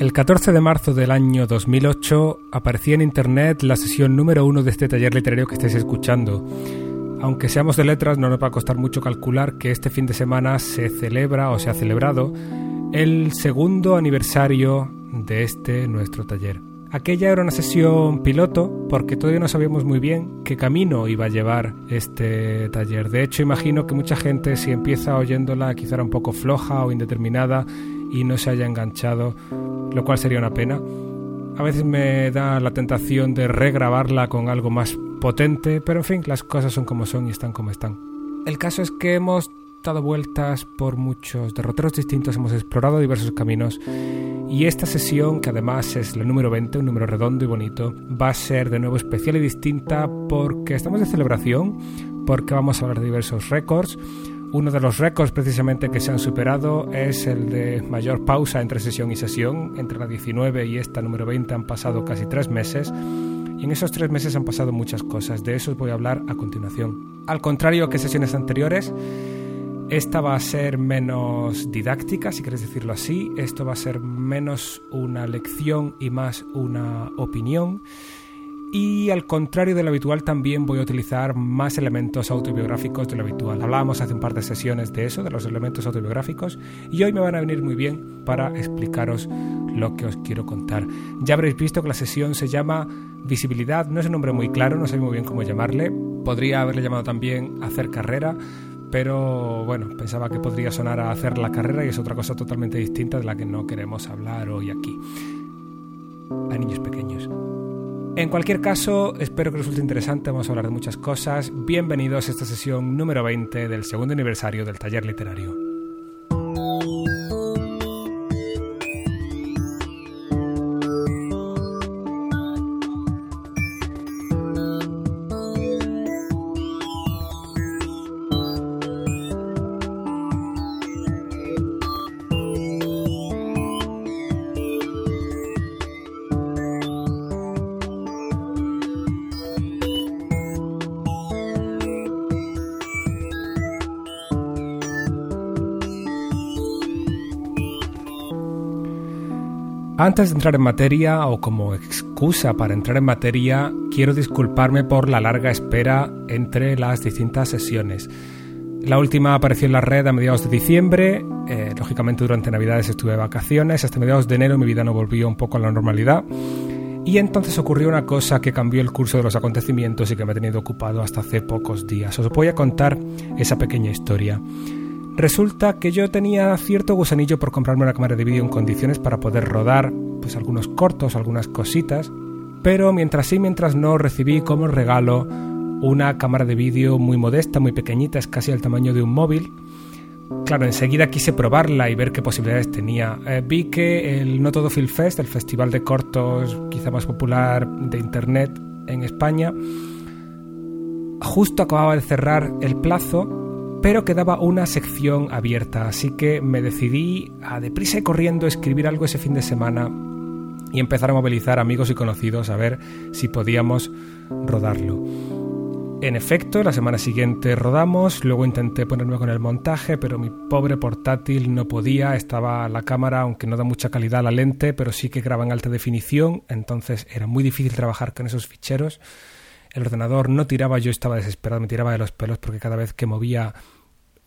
El 14 de marzo del año 2008 aparecía en internet la sesión número uno de este taller literario que estáis escuchando. Aunque seamos de letras, no nos va a costar mucho calcular que este fin de semana se celebra o se ha celebrado el segundo aniversario de este nuestro taller. Aquella era una sesión piloto porque todavía no sabíamos muy bien qué camino iba a llevar este taller. De hecho, imagino que mucha gente si empieza oyéndola quizá era un poco floja o indeterminada y no se haya enganchado, lo cual sería una pena. A veces me da la tentación de regrabarla con algo más potente, pero en fin, las cosas son como son y están como están. El caso es que hemos dado vueltas por muchos derroteros distintos, hemos explorado diversos caminos y esta sesión, que además es la número 20, un número redondo y bonito, va a ser de nuevo especial y distinta porque estamos de celebración, porque vamos a hablar de diversos récords. Uno de los récords precisamente que se han superado es el de mayor pausa entre sesión y sesión. Entre la 19 y esta número 20 han pasado casi tres meses. Y en esos tres meses han pasado muchas cosas. De eso os voy a hablar a continuación. Al contrario que sesiones anteriores, esta va a ser menos didáctica, si quieres decirlo así. Esto va a ser menos una lección y más una opinión. Y al contrario de lo habitual, también voy a utilizar más elementos autobiográficos de lo habitual. Hablábamos hace un par de sesiones de eso, de los elementos autobiográficos, y hoy me van a venir muy bien para explicaros lo que os quiero contar. Ya habréis visto que la sesión se llama Visibilidad, no es un nombre muy claro, no sé muy bien cómo llamarle. Podría haberle llamado también Hacer Carrera, pero bueno, pensaba que podría sonar a hacer la carrera y es otra cosa totalmente distinta de la que no queremos hablar hoy aquí. A niños pequeños. En cualquier caso, espero que resulte interesante, vamos a hablar de muchas cosas. Bienvenidos a esta sesión número 20 del segundo aniversario del taller literario. Antes de entrar en materia, o como excusa para entrar en materia, quiero disculparme por la larga espera entre las distintas sesiones. La última apareció en la red a mediados de diciembre, eh, lógicamente durante Navidades estuve de vacaciones, hasta mediados de enero mi vida no volvió un poco a la normalidad. Y entonces ocurrió una cosa que cambió el curso de los acontecimientos y que me ha tenido ocupado hasta hace pocos días. Os voy a contar esa pequeña historia. Resulta que yo tenía cierto gusanillo por comprarme una cámara de vídeo en condiciones para poder rodar pues algunos cortos, algunas cositas, pero mientras sí, mientras no, recibí como regalo una cámara de vídeo muy modesta, muy pequeñita, es casi el tamaño de un móvil. Claro, enseguida quise probarla y ver qué posibilidades tenía. Eh, vi que el No Fest, el festival de cortos quizá más popular de internet en España, justo acababa de cerrar el plazo pero quedaba una sección abierta, así que me decidí a deprisa y corriendo escribir algo ese fin de semana y empezar a movilizar amigos y conocidos a ver si podíamos rodarlo. En efecto, la semana siguiente rodamos, luego intenté ponerme con el montaje, pero mi pobre portátil no podía, estaba la cámara, aunque no da mucha calidad a la lente, pero sí que graba en alta definición, entonces era muy difícil trabajar con esos ficheros el ordenador no tiraba, yo estaba desesperado, me tiraba de los pelos porque cada vez que movía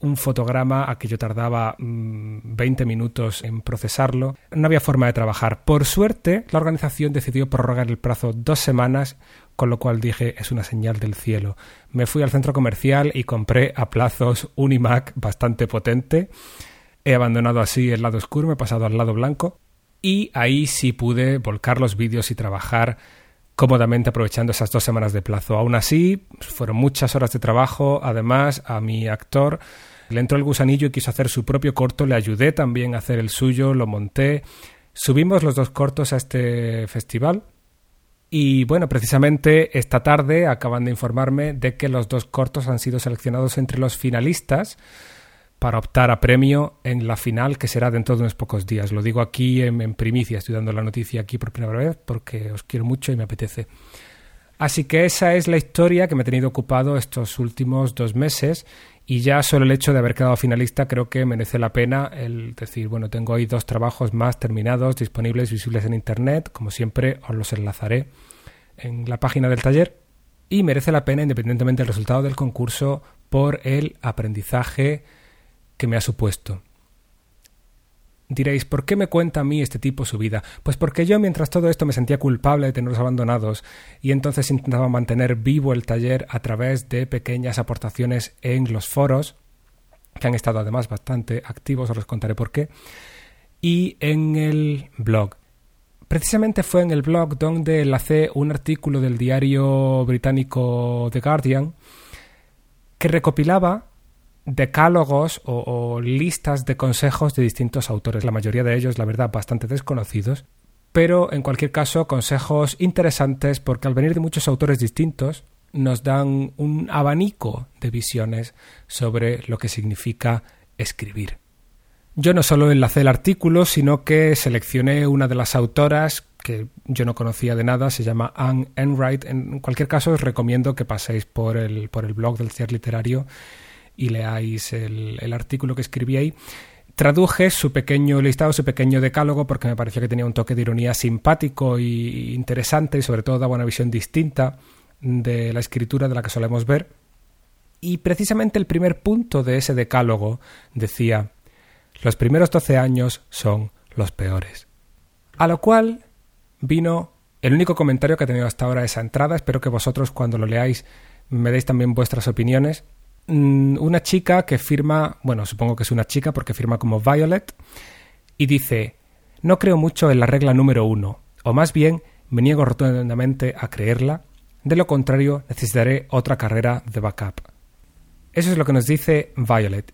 un fotograma, aquello tardaba 20 mm, minutos en procesarlo. No había forma de trabajar. Por suerte, la organización decidió prorrogar el plazo dos semanas, con lo cual dije es una señal del cielo. Me fui al centro comercial y compré a plazos un iMac bastante potente. He abandonado así el lado oscuro, me he pasado al lado blanco y ahí sí pude volcar los vídeos y trabajar cómodamente aprovechando esas dos semanas de plazo. Aún así, fueron muchas horas de trabajo. Además, a mi actor le entró el gusanillo y quiso hacer su propio corto. Le ayudé también a hacer el suyo, lo monté. Subimos los dos cortos a este festival. Y bueno, precisamente esta tarde acaban de informarme de que los dos cortos han sido seleccionados entre los finalistas para optar a premio en la final que será dentro de unos pocos días. Lo digo aquí en, primicia, estoy dando la noticia aquí por primera vez porque os quiero mucho y me apetece. Así que esa es la historia que me ha tenido ocupado estos últimos dos meses y ya solo el hecho de haber quedado finalista creo que merece la pena el decir, bueno, tengo ahí dos trabajos más terminados, disponibles, visibles en Internet, como siempre os los enlazaré en la página del taller y merece la pena independientemente del resultado del concurso por el aprendizaje que me ha supuesto. Diréis, ¿por qué me cuenta a mí este tipo su vida? Pues porque yo mientras todo esto me sentía culpable de tenerlos abandonados y entonces intentaba mantener vivo el taller a través de pequeñas aportaciones en los foros, que han estado además bastante activos, os los contaré por qué, y en el blog. Precisamente fue en el blog donde enlacé un artículo del diario británico The Guardian que recopilaba decálogos o, listas de consejos de distintos autores, la mayoría de ellos, la verdad, bastante desconocidos, pero en cualquier caso consejos interesantes porque al venir de muchos autores distintos nos dan un abanico de visiones sobre lo que significa escribir. Yo no solo enlacé el artículo, sino que seleccioné una de las autoras que yo no conocía de nada, se llama Anne Enright. En cualquier caso, os recomiendo que paséis por el, por el blog del CIER Literario y leáis el, artículo que escribí ahí. Traduje su pequeño listado, su pequeño decálogo, porque me pareció que tenía un toque de ironía simpático y interesante y sobre todo daba una visión distinta de la escritura de la que solemos ver. Y precisamente el primer punto de ese decálogo decía, los primeros doce años son los peores. A lo cual vino el único comentario que ha tenido hasta ahora esa entrada. Espero que vosotros cuando lo leáis me deis también vuestras opiniones. Mm, una chica que firma, bueno, supongo que es una chica porque firma como Violet, y dice, no creo mucho en la regla número uno, o más bien me niego rotundamente a creerla, de lo contrario necesitaré otra carrera de backup. Eso es lo que nos dice Violet.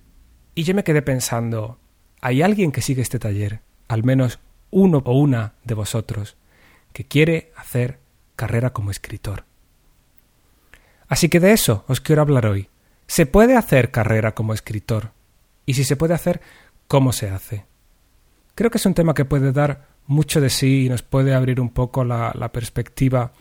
Y yo me quedé pensando, ¿hay alguien que sigue este taller, al menos uno o una de vosotros, que quiere hacer carrera como escritor? Así que de eso os quiero hablar hoy ¿Se puede hacer carrera como escritor? Y si se puede hacer, ¿cómo se hace? Creo que es un tema que puede dar mucho de sí y nos puede abrir un poco la, perspectiva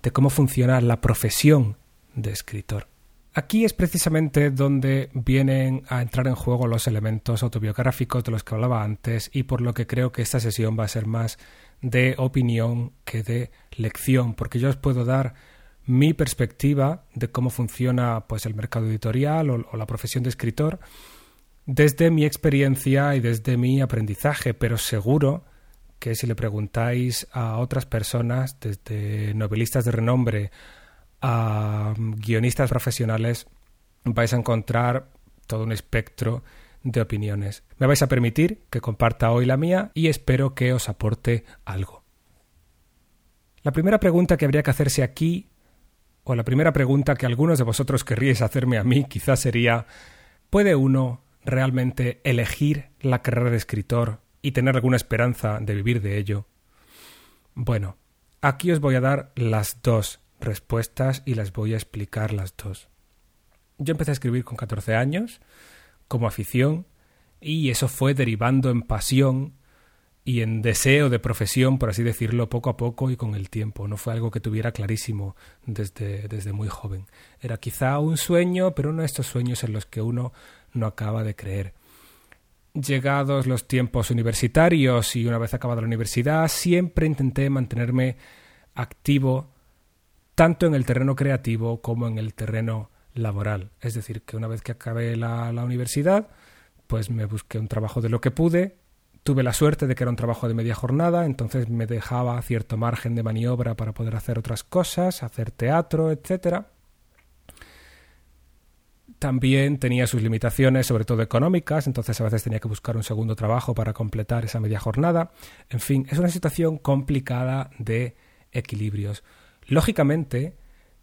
de cómo funciona la profesión de escritor. Aquí es precisamente donde vienen a entrar en juego los elementos autobiográficos de los que hablaba antes y por lo que creo que esta sesión va a ser más de opinión que de lección, porque yo os puedo dar mi perspectiva de cómo funciona pues el mercado editorial o, la profesión de escritor desde mi experiencia y desde mi aprendizaje, pero seguro que si le preguntáis a otras personas, desde novelistas de renombre a guionistas profesionales, vais a encontrar todo un espectro de opiniones. Me vais a permitir que comparta hoy la mía y espero que os aporte algo. La primera pregunta que habría que hacerse aquí o la primera pregunta que algunos de vosotros querríais hacerme a mí quizás sería ¿puede uno realmente elegir la carrera de escritor y tener alguna esperanza de vivir de ello? Bueno, aquí os voy a dar las dos respuestas y las voy a explicar las dos. Yo empecé a escribir con 14 años, como afición, y eso fue derivando en pasión y en deseo de profesión, por así decirlo, poco a poco y con el tiempo. No fue algo que tuviera clarísimo desde, desde muy joven. Era quizá un sueño, pero uno de estos sueños en los que uno no acaba de creer. Llegados los tiempos universitarios y una vez acabada la universidad, siempre intenté mantenerme activo tanto en el terreno creativo como en el terreno laboral. Es decir, que una vez que acabé la, la universidad, pues me busqué un trabajo de lo que pude Tuve la suerte de que era un trabajo de media jornada, entonces me dejaba cierto margen de maniobra para poder hacer otras cosas, hacer teatro, etc. También tenía sus limitaciones, sobre todo económicas, entonces a veces tenía que buscar un segundo trabajo para completar esa media jornada. En fin, es una situación complicada de equilibrios. Lógicamente,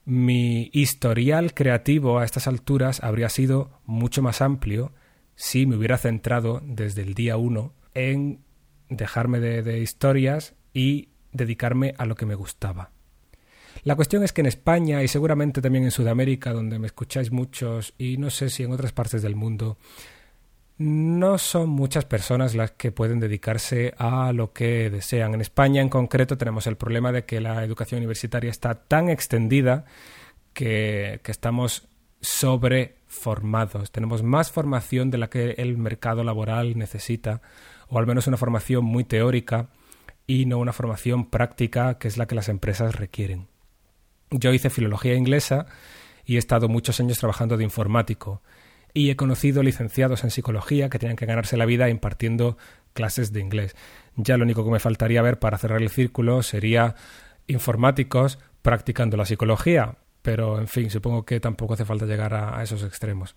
mi historial creativo a estas alturas habría sido mucho más amplio si me hubiera centrado desde el día uno en dejarme de, historias y dedicarme a lo que me gustaba. La cuestión es que en España y seguramente también en Sudamérica, donde me escucháis muchos, y no sé si en otras partes del mundo, no son muchas personas las que pueden dedicarse a lo que desean. En España en concreto tenemos el problema de que la educación universitaria está tan extendida que, que estamos sobreformados. Tenemos más formación de la que el mercado laboral necesita, o al menos una formación muy teórica y no una formación práctica que es la que las empresas requieren. Yo hice filología inglesa y he estado muchos años trabajando de informático y he conocido licenciados en psicología que tenían que ganarse la vida impartiendo clases de inglés. Ya lo único que me faltaría ver para cerrar el círculo sería informáticos practicando la psicología, pero en fin, supongo que tampoco hace falta llegar a, esos extremos.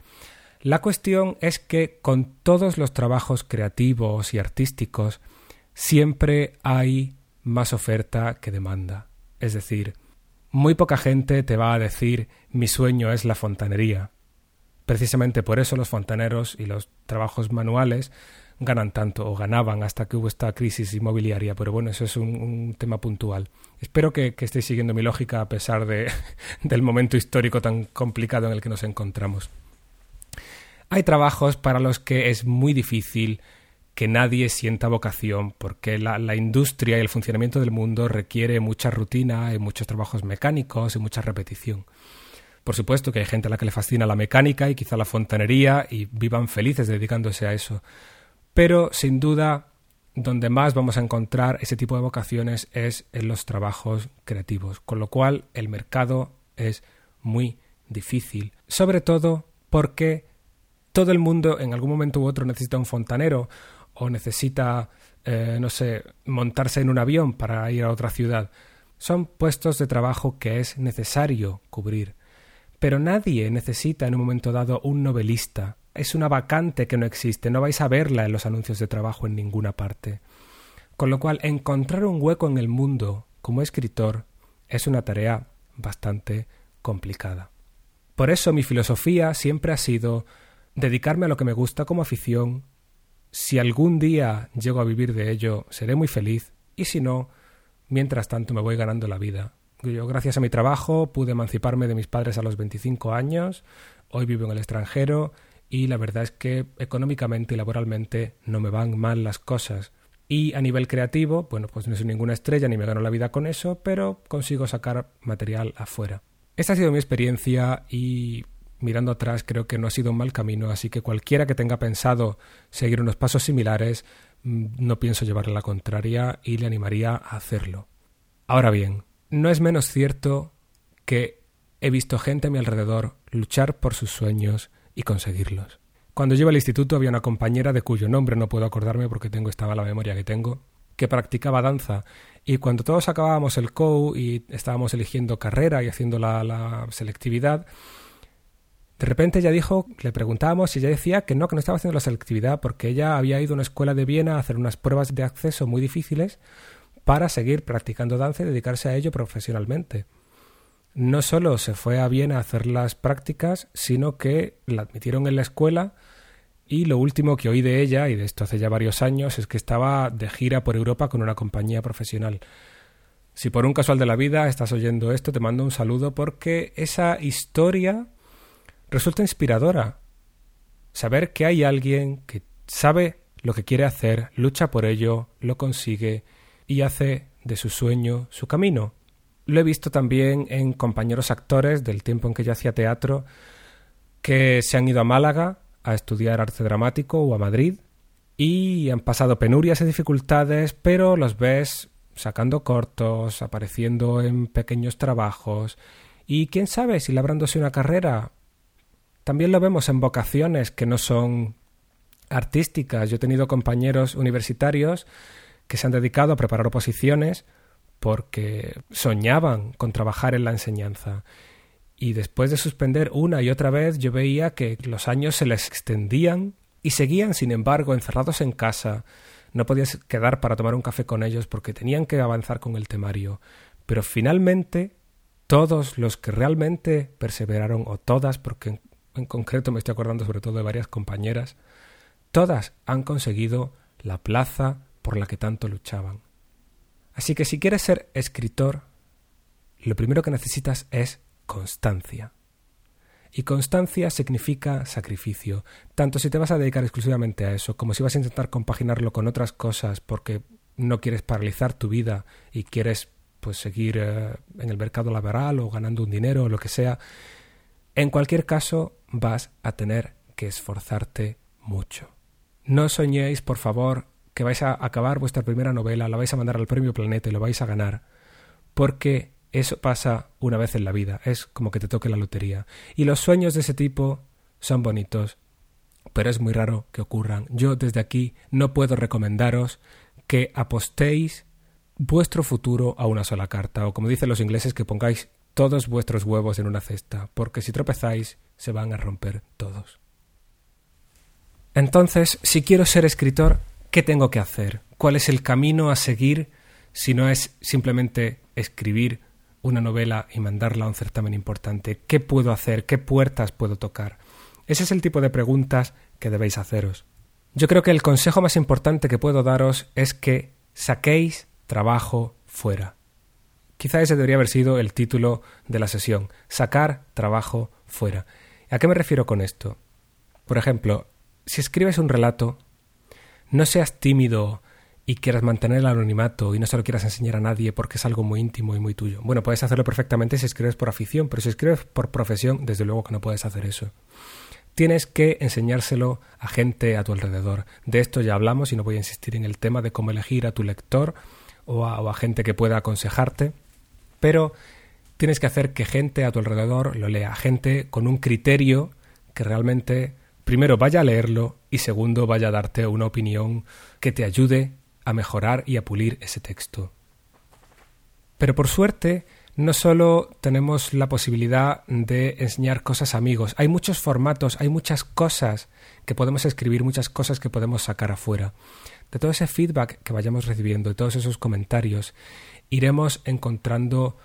La cuestión es que con todos los trabajos creativos y artísticos siempre hay más oferta que demanda. Es decir, muy poca gente te va a decir mi sueño es la fontanería. Precisamente por eso los fontaneros y los trabajos manuales ganan tanto o ganaban hasta que hubo esta crisis inmobiliaria, pero bueno, eso es un, tema puntual. Espero que, que, estéis siguiendo mi lógica a pesar de, del momento histórico tan complicado en el que nos encontramos. Hay trabajos para los que es muy difícil que nadie sienta vocación, porque la, industria y el funcionamiento del mundo requiere mucha rutina y muchos trabajos mecánicos y mucha repetición. Por supuesto que hay gente a la que le fascina la mecánica y quizá la fontanería y vivan felices dedicándose a eso, pero sin duda, donde más vamos a encontrar ese tipo de vocaciones es en los trabajos creativos, con lo cual el mercado es muy difícil, sobre todo porque todo el mundo en algún momento u otro necesita un fontanero o necesita, eh, no sé, montarse en un avión para ir a otra ciudad. Son puestos de trabajo que es necesario cubrir. Pero nadie necesita en un momento dado un novelista, es una vacante que no existe, no vais a verla en los anuncios de trabajo en ninguna parte. Con lo cual, encontrar un hueco en el mundo como escritor es una tarea bastante complicada. Por eso mi filosofía siempre ha sido dedicarme a lo que me gusta como afición. Si algún día llego a vivir de ello, seré muy feliz, y si no, mientras tanto me voy ganando la vida. Yo, gracias a mi trabajo, pude emanciparme de mis padres a los 25 años, hoy vivo en el extranjero y la verdad es que económicamente y laboralmente no me van mal las cosas. Y a nivel creativo, bueno, pues no soy ninguna estrella ni me gano la vida con eso, pero consigo sacar material afuera. Esta ha sido mi experiencia y mirando atrás creo que no ha sido un mal camino, así que cualquiera que tenga pensado seguir unos pasos similares, mm, no pienso llevarle la contraria y le animaría a hacerlo. Ahora bien, no es menos cierto que he visto gente a mi alrededor luchar por sus sueños, y conseguirlos. Cuando yo iba al instituto había una compañera de cuyo nombre no puedo acordarme porque tengo esta mala memoria que tengo, que practicaba danza y cuando todos acabábamos el COU y estábamos eligiendo carrera y haciendo la, la selectividad, de repente ella dijo, le preguntábamos y ella decía que no, que no estaba haciendo la selectividad porque ella había ido a una escuela de Viena a hacer unas pruebas de acceso muy difíciles para seguir practicando danza y dedicarse a ello profesionalmente no solo se fue a Viena a hacer las prácticas, sino que la admitieron en la escuela y lo último que oí de ella, y de esto hace ya varios años, es que estaba de gira por Europa con una compañía profesional. Si por un casual de la vida estás oyendo esto, te mando un saludo porque esa historia resulta inspiradora. Saber que hay alguien que sabe lo que quiere hacer, lucha por ello, lo consigue y hace de su sueño su camino. Lo he visto también en compañeros actores del tiempo en que yo hacía teatro que se han ido a Málaga a estudiar arte dramático o a Madrid y han pasado penurias y dificultades, pero los ves sacando cortos, apareciendo en pequeños trabajos y quién sabe si labrándose una carrera. También lo vemos en vocaciones que no son artísticas. Yo he tenido compañeros universitarios que se han dedicado a preparar oposiciones porque soñaban con trabajar en la enseñanza. Y después de suspender una y otra vez, yo veía que los años se les extendían y seguían, sin embargo, encerrados en casa. No podías quedar para tomar un café con ellos porque tenían que avanzar con el temario. Pero finalmente, todos los que realmente perseveraron, o todas, porque en, concreto me estoy acordando sobre todo de varias compañeras, todas han conseguido la plaza por la que tanto luchaban. Así que si quieres ser escritor, lo primero que necesitas es constancia. Y constancia significa sacrificio, tanto si te vas a dedicar exclusivamente a eso, como si vas a intentar compaginarlo con otras cosas porque no quieres paralizar tu vida y quieres pues seguir eh, en el mercado laboral o ganando un dinero o lo que sea. En cualquier caso, vas a tener que esforzarte mucho. No soñéis, por favor, que vais a acabar vuestra primera novela, la vais a mandar al Premio Planeta y lo vais a ganar, porque eso pasa una vez en la vida, es como que te toque la lotería. Y los sueños de ese tipo son bonitos, pero es muy raro que ocurran. Yo desde aquí no puedo recomendaros que apostéis vuestro futuro a una sola carta, o como dicen los ingleses, que pongáis todos vuestros huevos en una cesta, porque si tropezáis se van a romper todos. Entonces, si quiero ser escritor, ¿qué tengo que hacer? ¿Cuál es el camino a seguir si no es simplemente escribir una novela y mandarla a un certamen importante? ¿Qué puedo hacer? ¿Qué puertas puedo tocar? Ese es el tipo de preguntas que debéis haceros. Yo creo que el consejo más importante que puedo daros es que saquéis trabajo fuera. Quizá ese debería haber sido el título de la sesión, sacar trabajo fuera. ¿A qué me refiero con esto? Por ejemplo, si escribes un relato, no seas tímido y quieras mantener el anonimato y no se lo quieras enseñar a nadie porque es algo muy íntimo y muy tuyo. Bueno, puedes hacerlo perfectamente si escribes por afición, pero si escribes por profesión, desde luego que no puedes hacer eso. Tienes que enseñárselo a gente a tu alrededor. De esto ya hablamos y no voy a insistir en el tema de cómo elegir a tu lector o a, o a gente que pueda aconsejarte, pero tienes que hacer que gente a tu alrededor lo lea, gente con un criterio que realmente primero vaya a leerlo y segundo vaya a darte una opinión que te ayude a mejorar y a pulir ese texto. Pero por suerte, no solo tenemos la posibilidad de enseñar cosas a amigos, hay muchos formatos, hay muchas cosas que podemos escribir, muchas cosas que podemos sacar afuera. De todo ese feedback que vayamos recibiendo, de todos esos comentarios, iremos encontrando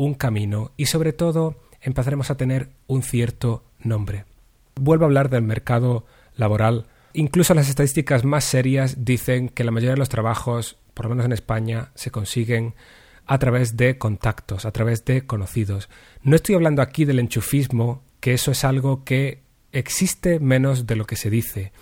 un camino y sobre todo empezaremos a tener un cierto nombre. Vuelvo a hablar del mercado laboral Incluso las estadísticas más serias dicen que la mayoría de los trabajos, por lo menos en España, se consiguen a través de contactos, a través de conocidos. No estoy hablando aquí del enchufismo, que eso es algo que existe menos de lo que se dice.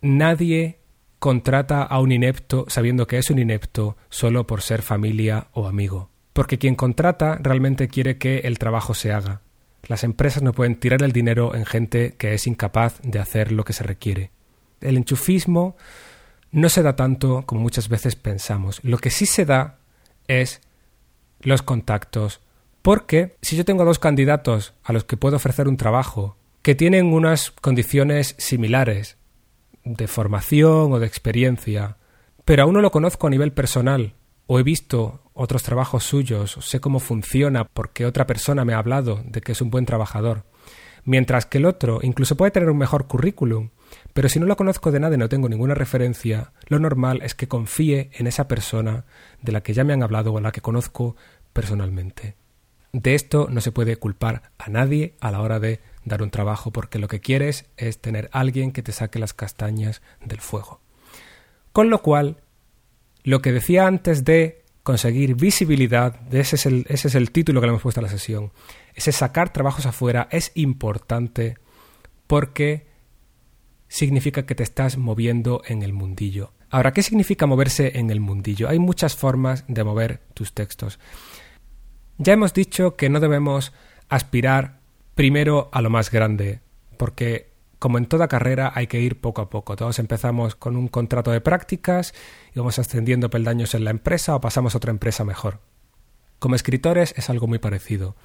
Nadie contrata a un inepto sabiendo que es un inepto solo por ser familia o amigo. Porque quien contrata realmente quiere que el trabajo se haga. Las empresas no pueden tirar el dinero en gente que es incapaz de hacer lo que se requiere. El enchufismo no se da tanto como muchas veces pensamos. Lo que sí se da es los contactos. Porque si yo tengo dos candidatos a los que puedo ofrecer un trabajo que tienen unas condiciones similares de formación o de experiencia, pero a uno lo conozco a nivel personal o he visto otros trabajos suyos, sé cómo funciona porque otra persona me ha hablado de que es un buen trabajador, mientras que el otro incluso puede tener un mejor currículum, pero si no lo conozco de nada y no tengo ninguna referencia, lo normal es que confíe en esa persona de la que ya me han hablado o la que conozco personalmente. De esto no se puede culpar a nadie a la hora de dar un trabajo porque lo que quieres es tener alguien que te saque las castañas del fuego. Con lo cual, lo que decía antes de conseguir visibilidad, ese es, el, ese es el título que le hemos puesto a la sesión, ese sacar trabajos afuera es importante porque significa que te estás moviendo en el mundillo. Ahora, ¿qué significa moverse en el mundillo? Hay muchas formas de mover tus textos. Ya hemos dicho que no debemos aspirar primero a lo más grande, porque como en toda carrera, hay que ir poco a poco. Todos empezamos con un contrato de prácticas y vamos ascendiendo peldaños en la empresa o pasamos a otra empresa mejor. Como escritores es algo muy parecido.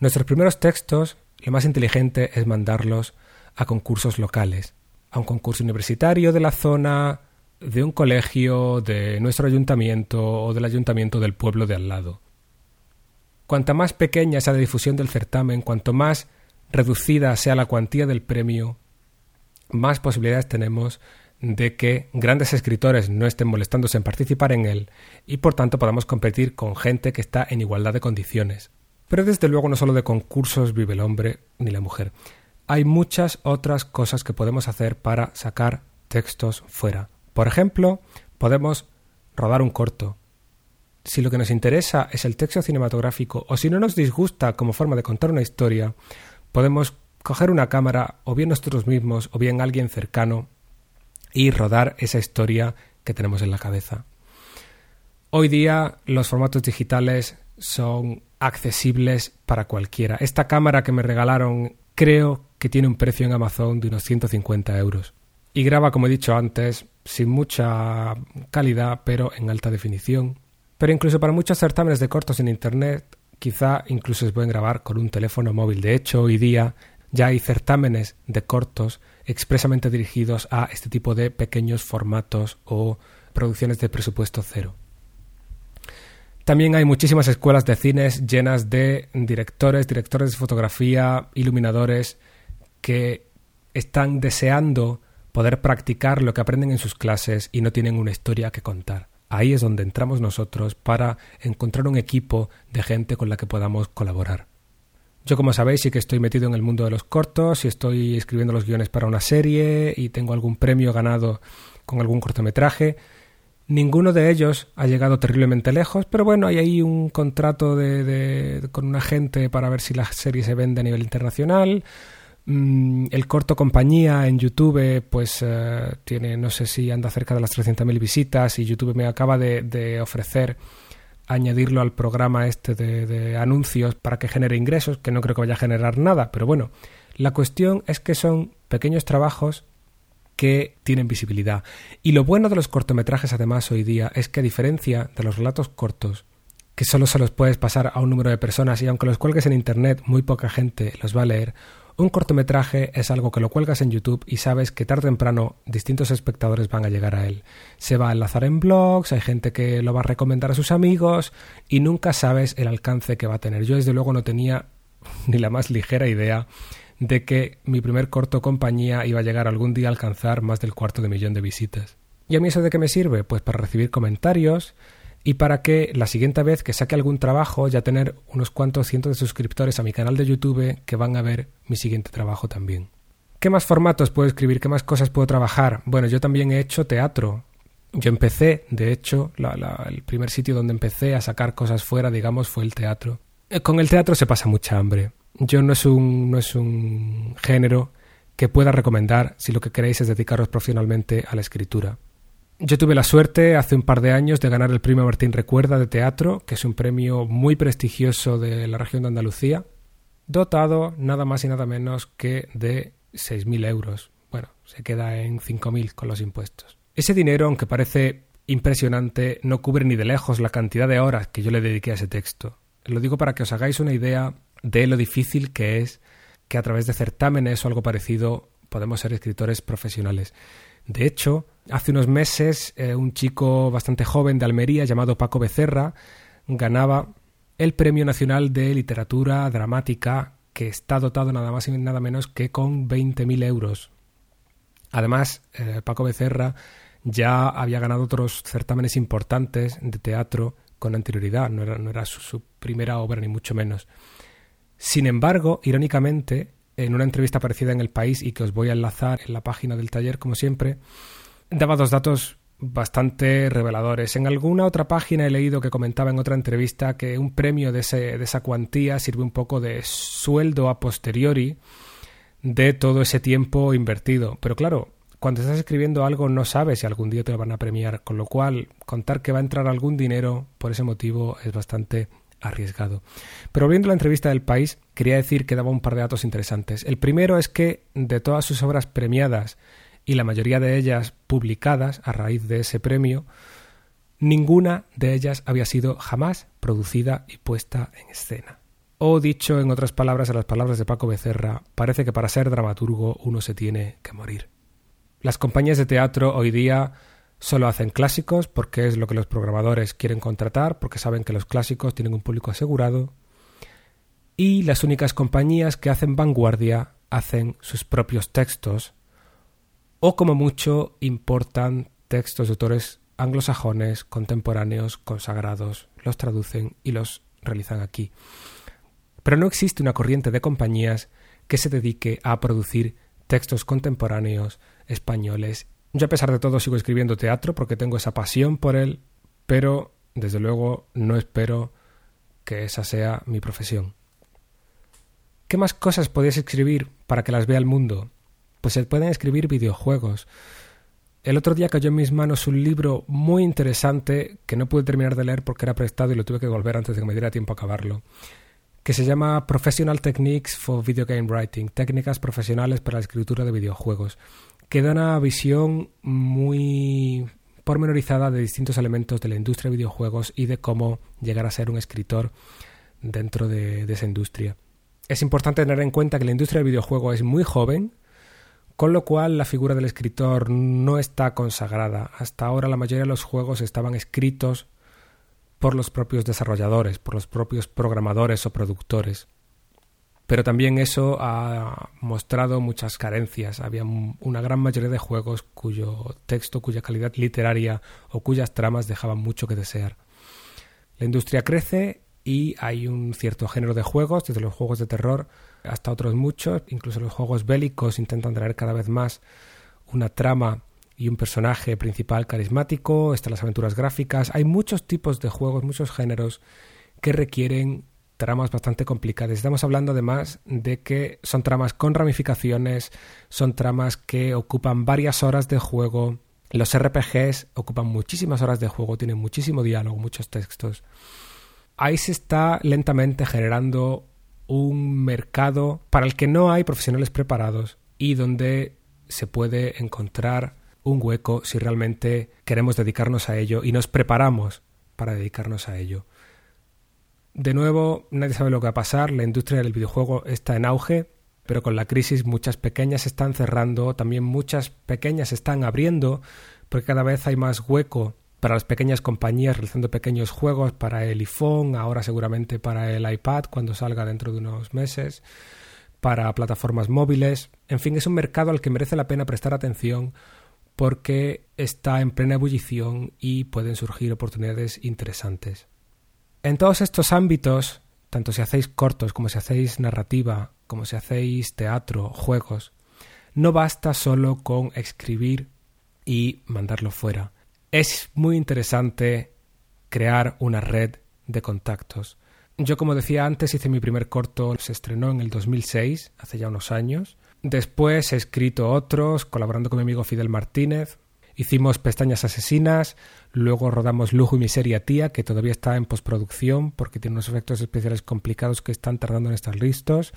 Nuestros primeros textos, lo más inteligente es mandarlos a concursos locales, a un concurso universitario de la zona, de un colegio, de nuestro ayuntamiento o del ayuntamiento del pueblo de al lado. Cuanta más pequeña sea la difusión del certamen, cuanto más reducida sea la cuantía del premio, más posibilidades tenemos de que grandes escritores no estén molestándose en participar en él y por tanto podamos competir con gente que está en igualdad de condiciones. Pero desde luego no solo de concursos vive el hombre ni la mujer. Hay muchas otras cosas que podemos hacer para sacar textos fuera. Por ejemplo, podemos rodar un corto. Si lo que nos interesa es el texto cinematográfico o si no nos disgusta como forma de contar una historia, podemos coger una cámara, o bien nosotros mismos, o bien alguien cercano, y rodar esa historia que tenemos en la cabeza. Hoy día los formatos digitales son accesibles para cualquiera. Esta cámara que me regalaron creo que tiene un precio en Amazon de unos 150 euros. Y graba, como he dicho antes, sin mucha calidad, pero en alta definición. Pero incluso para muchos certámenes de cortos en Internet, quizá incluso se pueden grabar con un teléfono móvil. De hecho, hoy día ya hay certámenes de cortos expresamente dirigidos a este tipo de pequeños formatos o producciones de presupuesto cero. También hay muchísimas escuelas de cines llenas de directores, directores de fotografía, iluminadores que están deseando poder practicar lo que aprenden en sus clases y no tienen una historia que contar. Ahí es donde entramos nosotros para encontrar un equipo de gente con la que podamos colaborar. Yo, como sabéis, sí que estoy metido en el mundo de los cortos y estoy escribiendo los guiones para una serie y tengo algún premio ganado con algún cortometraje. Ninguno de ellos ha llegado terriblemente lejos, pero bueno, hay ahí un contrato de, con un agente para ver si la serie se vende a nivel internacional. Mm, el corto compañía en YouTube, pues eh, tiene, no sé si anda cerca de las 300.000 visitas y YouTube me acaba de, ofrecer añadirlo al programa este de, de, anuncios para que genere ingresos, que no creo que vaya a generar nada, pero bueno, la cuestión es que son pequeños trabajos que tienen visibilidad. Y lo bueno de los cortometrajes además hoy día es que a diferencia de los relatos cortos, que solo se los puedes pasar a un número de personas y aunque los cuelgues en Internet muy poca gente los va a leer, un cortometraje es algo que lo cuelgas en YouTube y sabes que tarde o temprano distintos espectadores van a llegar a él. Se va a enlazar en blogs, hay gente que lo va a recomendar a sus amigos y nunca sabes el alcance que va a tener. Yo desde luego no tenía ni la más ligera idea de que mi primer corto compañía iba a llegar algún día a alcanzar más del cuarto de millón de visitas. ¿Y a mí eso de qué me sirve? Pues para recibir comentarios, y para que la siguiente vez que saque algún trabajo ya tener unos cuantos cientos de suscriptores a mi canal de YouTube que van a ver mi siguiente trabajo también. ¿Qué más formatos puedo escribir? ¿Qué más cosas puedo trabajar? Bueno, yo también he hecho teatro. Yo empecé, de hecho, el primer sitio donde empecé a sacar cosas fuera, digamos, fue el teatro. Eh, con el teatro se pasa mucha hambre. Yo no es un, no es un género que pueda recomendar si lo que queréis es dedicaros profesionalmente a la escritura. Yo tuve la suerte hace un par de años de ganar el premio Martín Recuerda de teatro, que es un premio muy prestigioso de la región de Andalucía, dotado nada más y nada menos que de 6.000 euros. Bueno, se queda en 5.000 con los impuestos. Ese dinero, aunque parece impresionante, no cubre ni de lejos la cantidad de horas que yo le dediqué a ese texto. Lo digo para que os hagáis una idea de lo difícil que es que a través de certámenes o algo parecido podemos ser escritores profesionales. De hecho, hace unos meses eh, un chico bastante joven de Almería llamado Paco Becerra ganaba el Premio Nacional de Literatura Dramática que está dotado nada más y nada menos que con 20.000 euros. Además, eh, Paco Becerra ya había ganado otros certámenes importantes de teatro con anterioridad, no era, su primera obra ni mucho menos. Sin embargo, irónicamente, en una entrevista parecida en El País y que os voy a enlazar en la página del taller, como siempre, daba dos datos bastante reveladores. En alguna otra página he leído que comentaba en otra entrevista que un premio de, ese, de esa cuantía sirve un poco de sueldo a posteriori de todo ese tiempo invertido. Pero claro, cuando estás escribiendo algo no sabes si algún día te lo van a premiar, con lo cual contar que va a entrar algún dinero por ese motivo es bastante arriesgado. Pero volviendo a la entrevista del país, quería decir que daba un par de datos interesantes. El primero es que de todas sus obras premiadas y la mayoría de ellas publicadas a raíz de ese premio, ninguna de ellas había sido jamás producida y puesta en escena. O dicho en otras palabras, a las palabras de Paco Becerra, parece que para ser dramaturgo uno se tiene que morir. Las compañías de teatro hoy día Solo hacen clásicos porque es lo que los programadores quieren contratar, porque saben que los clásicos tienen un público asegurado. Y las únicas compañías que hacen vanguardia hacen sus propios textos o como mucho importan textos de autores anglosajones, contemporáneos, consagrados, los traducen y los realizan aquí. Pero no existe una corriente de compañías que se dedique a producir textos contemporáneos españoles yo a pesar de todo sigo escribiendo teatro porque tengo esa pasión por él, pero desde luego no espero que esa sea mi profesión. ¿Qué más cosas podéis escribir para que las vea el mundo? Pues se pueden escribir videojuegos. El otro día cayó en mis manos un libro muy interesante que no pude terminar de leer porque era prestado y lo tuve que volver antes de que me diera tiempo a acabarlo, que se llama Professional Techniques for Video Game Writing, técnicas profesionales para la escritura de videojuegos, que da una visión muy pormenorizada de distintos elementos de la industria de videojuegos y de cómo llegar a ser un escritor dentro de, de esa industria. Es importante tener en cuenta que la industria del videojuego es muy joven, con lo cual la figura del escritor no está consagrada. Hasta ahora la mayoría de los juegos estaban escritos por los propios desarrolladores, por los propios programadores o productores. Pero también eso ha mostrado muchas carencias. Había una gran mayoría de juegos cuyo texto, cuya calidad literaria o cuyas tramas dejaban mucho que desear. La industria crece y hay un cierto género de juegos, desde los juegos de terror hasta otros muchos, incluso los juegos bélicos intentan traer cada vez más una trama y un personaje principal carismático, están las aventuras gráficas, hay muchos tipos de juegos, muchos géneros que requieren tramas bastante complicadas. Estamos hablando además de que son tramas con ramificaciones, son tramas que ocupan varias horas de juego. Los RPGs ocupan muchísimas horas de juego, tienen muchísimo diálogo, muchos textos. Ahí se está lentamente generando un mercado para el que no hay profesionales preparados y donde se puede encontrar un hueco si realmente queremos dedicarnos a ello y nos preparamos para dedicarnos a ello. De nuevo, nadie sabe lo que va a pasar, la industria del videojuego está en auge, pero con la crisis muchas pequeñas están cerrando, también muchas pequeñas están abriendo, porque cada vez hay más hueco para las pequeñas compañías realizando pequeños juegos para el iPhone, ahora seguramente para el iPad cuando salga dentro de unos meses, para plataformas móviles. En fin, es un mercado al que merece la pena prestar atención porque está en plena ebullición y pueden surgir oportunidades interesantes. En todos estos ámbitos, tanto si hacéis cortos como si hacéis narrativa, como si hacéis teatro, juegos, no basta solo con escribir y mandarlo fuera es muy interesante crear una red de contactos. Yo, como decía antes, hice mi primer corto, se estrenó en el 2006, hace ya unos años. Después he escrito otros, colaborando con mi amigo Fidel Martínez. Hicimos Pestañas Asesinas, luego rodamos Lujo y Miseria Tía, que todavía está en postproducción porque tiene unos efectos especiales complicados que están tardando en estar listos.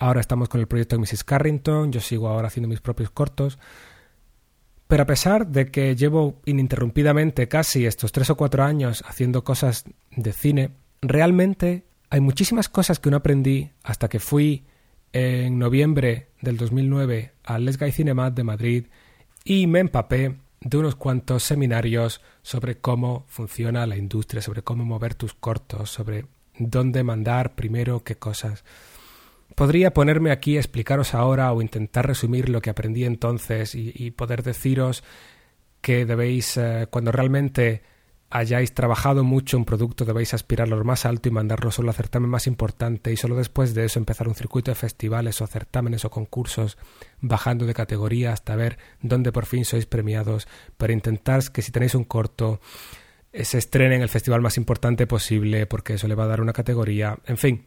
Ahora estamos con el proyecto de Mrs. Carrington, yo sigo ahora haciendo mis propios cortos. Pero a pesar de que llevo ininterrumpidamente casi estos tres o cuatro años haciendo cosas de cine, realmente hay muchísimas cosas que no aprendí hasta que fui en noviembre del 2009 al Les Guy Cinemat de Madrid y me empapé de unos cuantos seminarios sobre cómo funciona la industria, sobre cómo mover tus cortos, sobre dónde mandar primero qué cosas. Podría ponerme aquí a explicaros ahora o intentar resumir lo que aprendí entonces y, poder deciros que debéis, eh, cuando realmente hayáis trabajado mucho un producto, debéis aspirar a lo más alto y mandarlo solo al certamen más importante y solo después de eso empezar un circuito de festivales o certámenes o concursos, bajando de categoría hasta ver dónde por fin sois premiados, para intentar que si tenéis un corto eh, se estrene en el festival más importante posible porque eso le va a dar una categoría, en fin,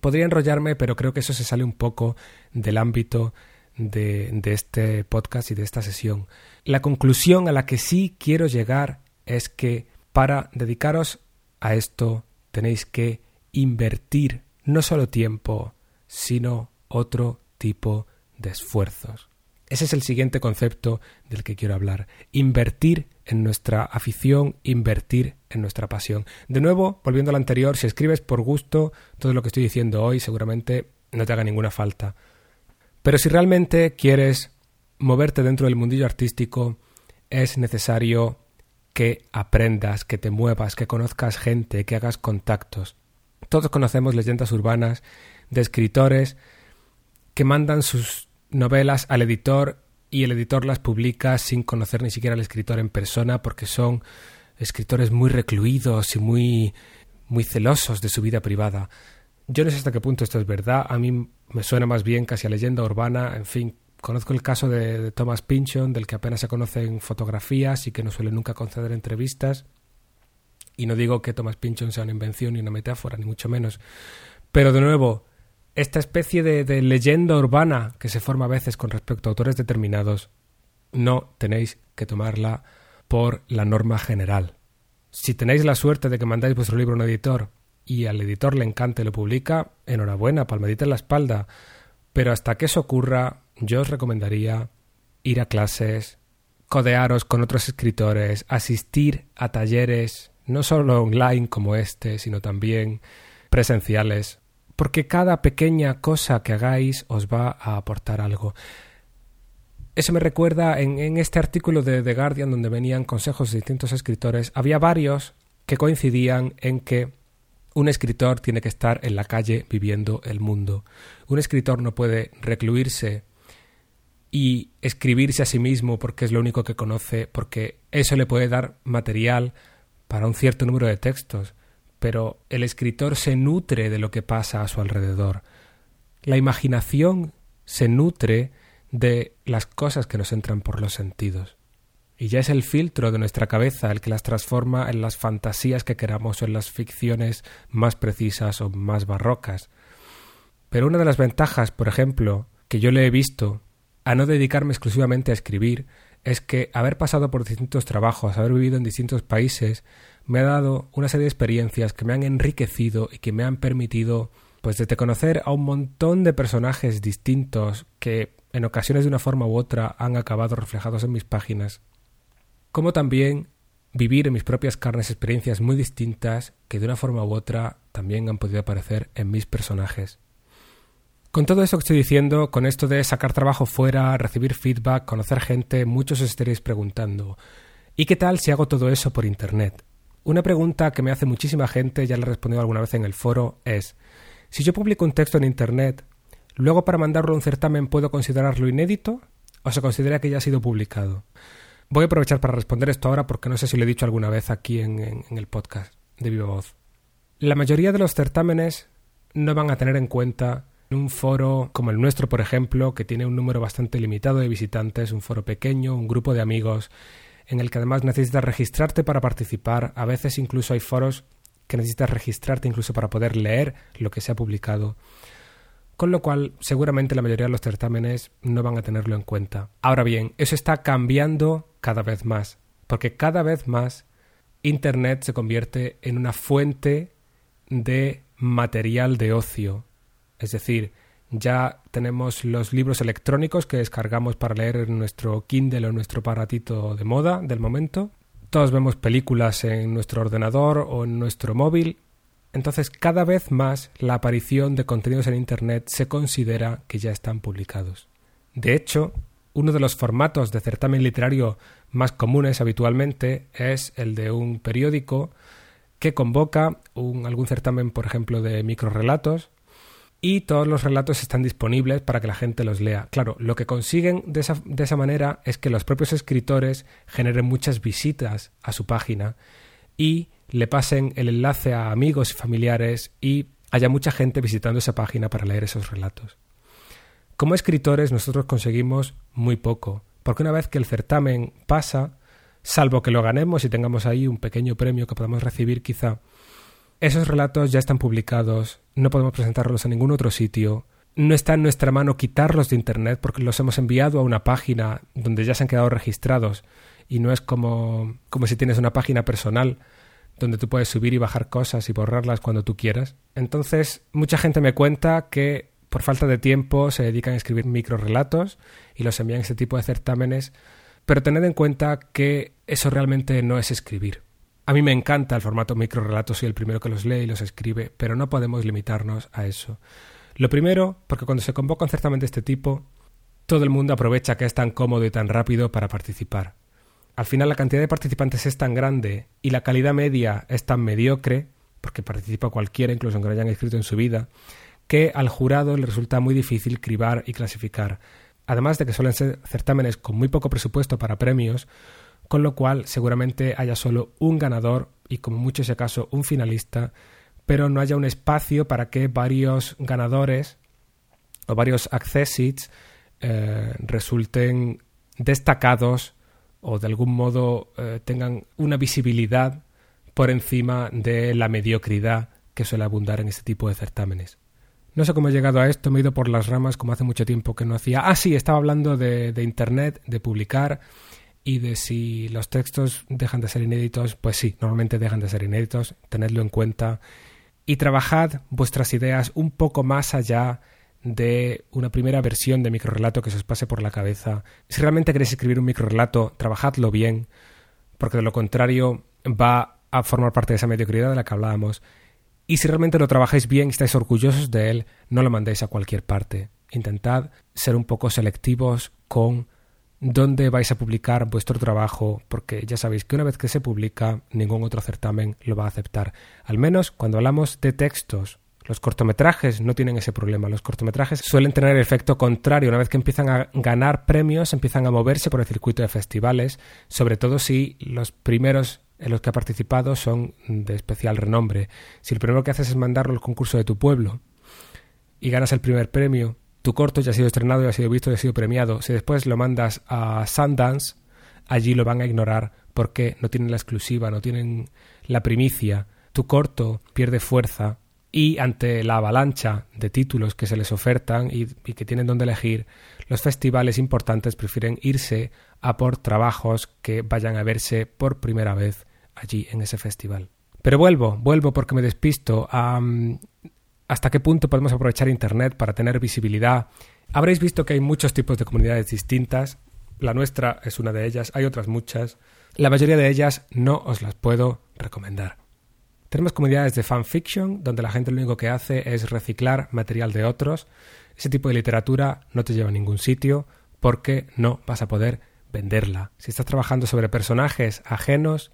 Podría enrollarme, pero creo que eso se sale un poco del ámbito de, este podcast y de esta sesión. La conclusión a la que sí quiero llegar es que para dedicaros a esto tenéis que invertir no solo tiempo, sino otro tipo de esfuerzos. Ese es el siguiente concepto del que quiero hablar. Invertir en nuestra afición, invertir en nuestra pasión. De nuevo, volviendo al anterior, si escribes por gusto, todo lo que estoy diciendo hoy seguramente no te haga ninguna falta. Pero si realmente quieres moverte dentro del mundillo artístico, es necesario que aprendas, que te muevas, que conozcas gente, que hagas contactos. Todos conocemos leyendas urbanas de escritores que mandan sus novelas al editor y el editor las publica sin conocer ni siquiera al escritor en persona porque son escritores muy recluidos y muy muy celosos de su vida privada. Yo no sé hasta qué punto esto es verdad, a mí me suena más bien casi a leyenda urbana, en fin, conozco el caso de, Thomas Pynchon, del que apenas se conocen fotografías y que no suele nunca conceder entrevistas. Y no digo que Thomas Pynchon sea una invención ni una metáfora, ni mucho menos. Pero de nuevo, esta especie de, leyenda urbana que se forma a veces con respecto a autores determinados no tenéis que tomarla por la norma general. Si tenéis la suerte de que mandáis vuestro libro a un editor y al editor le encanta y lo publica, enhorabuena, palmadita en la espalda. Pero hasta que eso ocurra, yo os recomendaría ir a clases, codearos con otros escritores, asistir a talleres, no solo online como este, sino también presenciales, porque cada pequeña cosa que hagáis os va a aportar algo. Eso me recuerda en, este artículo de The Guardian donde venían consejos de distintos escritores, había varios que coincidían en que un escritor tiene que estar en la calle viviendo el mundo. Un escritor no puede recluirse y escribirse a sí mismo porque es lo único que conoce, porque eso le puede dar material para un cierto número de textos, pero el escritor se nutre de lo que pasa a su alrededor. La imaginación se nutre de las cosas que nos entran por los sentidos. Y ya es el filtro de nuestra cabeza el que las transforma en las fantasías que queramos o en las ficciones más precisas o más barrocas. Pero una de las ventajas, por ejemplo, que yo le he visto a no dedicarme exclusivamente a escribir es que haber pasado por distintos trabajos, haber vivido en distintos países, me ha dado una serie de experiencias que me han enriquecido y que me han permitido pues de conocer a un montón de personajes distintos que en ocasiones de una forma u otra han acabado reflejados en mis páginas, como también vivir en mis propias carnes experiencias muy distintas que de una forma u otra también han podido aparecer en mis personajes. Con todo eso que estoy diciendo, con esto de sacar trabajo fuera, recibir feedback, conocer gente, muchos os estaréis preguntando ¿y qué tal si hago todo eso por Internet? Una pregunta que me hace muchísima gente, ya le he respondido alguna vez en el foro, es si yo publico un texto en Internet, Luego, para mandarlo a un certamen, ¿puedo considerarlo inédito o se considera que ya ha sido publicado? Voy a aprovechar para responder esto ahora porque no sé si lo he dicho alguna vez aquí en, el podcast de Viva Voz. La mayoría de los certámenes no van a tener en cuenta un foro como el nuestro, por ejemplo, que tiene un número bastante limitado de visitantes, un foro pequeño, un grupo de amigos, en el que además necesitas registrarte para participar. A veces incluso hay foros que necesitas registrarte incluso para poder leer lo que se ha publicado con lo cual seguramente la mayoría de los certámenes no van a tenerlo en cuenta. Ahora bien, eso está cambiando cada vez más, porque cada vez más Internet se convierte en una fuente de material de ocio. Es decir, ya tenemos los libros electrónicos que descargamos para leer en nuestro Kindle o nuestro aparatito de moda del momento. Todos vemos películas en nuestro ordenador o en nuestro móvil entonces, cada vez más la aparición de contenidos en Internet se considera que ya están publicados. De hecho, uno de los formatos de certamen literario más comunes habitualmente es el de un periódico que convoca algún certamen, por ejemplo, de microrelatos y todos los relatos están disponibles para que la gente los lea. Claro, lo que consiguen de esa, de esa manera es que los propios escritores generen muchas visitas a su página y le pasen el enlace a amigos y familiares y haya mucha gente visitando esa página para leer esos relatos. Como escritores nosotros conseguimos muy poco, porque una vez que el certamen pasa, salvo que lo ganemos y tengamos ahí un pequeño premio que podamos recibir quizá, esos relatos ya están publicados, no podemos presentarlos en ningún otro sitio, no está en nuestra mano quitarlos de Internet porque los hemos enviado a una página donde ya se han quedado registrados y no es como, como si tienes una página personal donde tú puedes subir y bajar cosas y borrarlas cuando tú quieras. Entonces, mucha gente me cuenta que por falta de tiempo se dedican a escribir microrelatos y los envían a este tipo de certámenes, pero tened en cuenta que eso realmente no es escribir. A mí me encanta el formato microrelatos, soy el primero que los lee y los escribe, pero no podemos limitarnos a eso. Lo primero, porque cuando se convoca un certamen de este tipo, todo el mundo aprovecha que es tan cómodo y tan rápido para participar al final la cantidad de participantes es tan grande y la calidad media es tan mediocre, porque participa cualquiera, incluso aunque lo hayan escrito en su vida, que al jurado le resulta muy difícil cribar y clasificar. Además de que suelen ser certámenes con muy poco presupuesto para premios, con lo cual seguramente haya solo un ganador y como mucho ese caso un finalista, pero no haya un espacio para que varios ganadores o varios accessits eh, resulten destacados o de algún modo eh, tengan una visibilidad por encima de la mediocridad que suele abundar en este tipo de certámenes. No sé cómo he llegado a esto, me he ido por las ramas como hace mucho tiempo que no hacía. Ah, sí, estaba hablando de, de Internet, de publicar y de si los textos dejan de ser inéditos. Pues sí, normalmente dejan de ser inéditos, tenedlo en cuenta. Y trabajad vuestras ideas un poco más allá de una primera versión de microrelato que se os pase por la cabeza. Si realmente queréis escribir un microrelato, trabajadlo bien, porque de lo contrario va a formar parte de esa mediocridad de la que hablábamos. Y si realmente lo trabajáis bien y estáis orgullosos de él, no lo mandéis a cualquier parte. Intentad ser un poco selectivos con dónde vais a publicar vuestro trabajo, porque ya sabéis que una vez que se publica, ningún otro certamen lo va a aceptar. Al menos cuando hablamos de textos los cortometrajes no tienen ese problema. Los cortometrajes suelen tener el efecto contrario. Una vez que empiezan a ganar premios, empiezan a moverse por el circuito de festivales, sobre todo si los primeros en los que ha participado son de especial renombre. Si el primero que haces es mandarlo al concurso de tu pueblo y ganas el primer premio, tu corto ya ha sido estrenado, ya ha sido visto, ya ha sido premiado. Si después lo mandas a Sundance, allí lo van a ignorar porque no tienen la exclusiva, no tienen la primicia. Tu corto pierde fuerza y ante la avalancha de títulos que se les ofertan y, que tienen donde elegir, los festivales importantes prefieren irse a por trabajos que vayan a verse por primera vez allí en ese festival. Pero vuelvo, vuelvo porque me despisto a hasta qué punto podemos aprovechar Internet para tener visibilidad. Habréis visto que hay muchos tipos de comunidades distintas. La nuestra es una de ellas, hay otras muchas. La mayoría de ellas no os las puedo recomendar. Tenemos comunidades de fanfiction, donde la gente lo único que hace es reciclar material de otros. Ese tipo de literatura no te lleva a ningún sitio porque no vas a poder venderla. Si estás trabajando sobre personajes ajenos,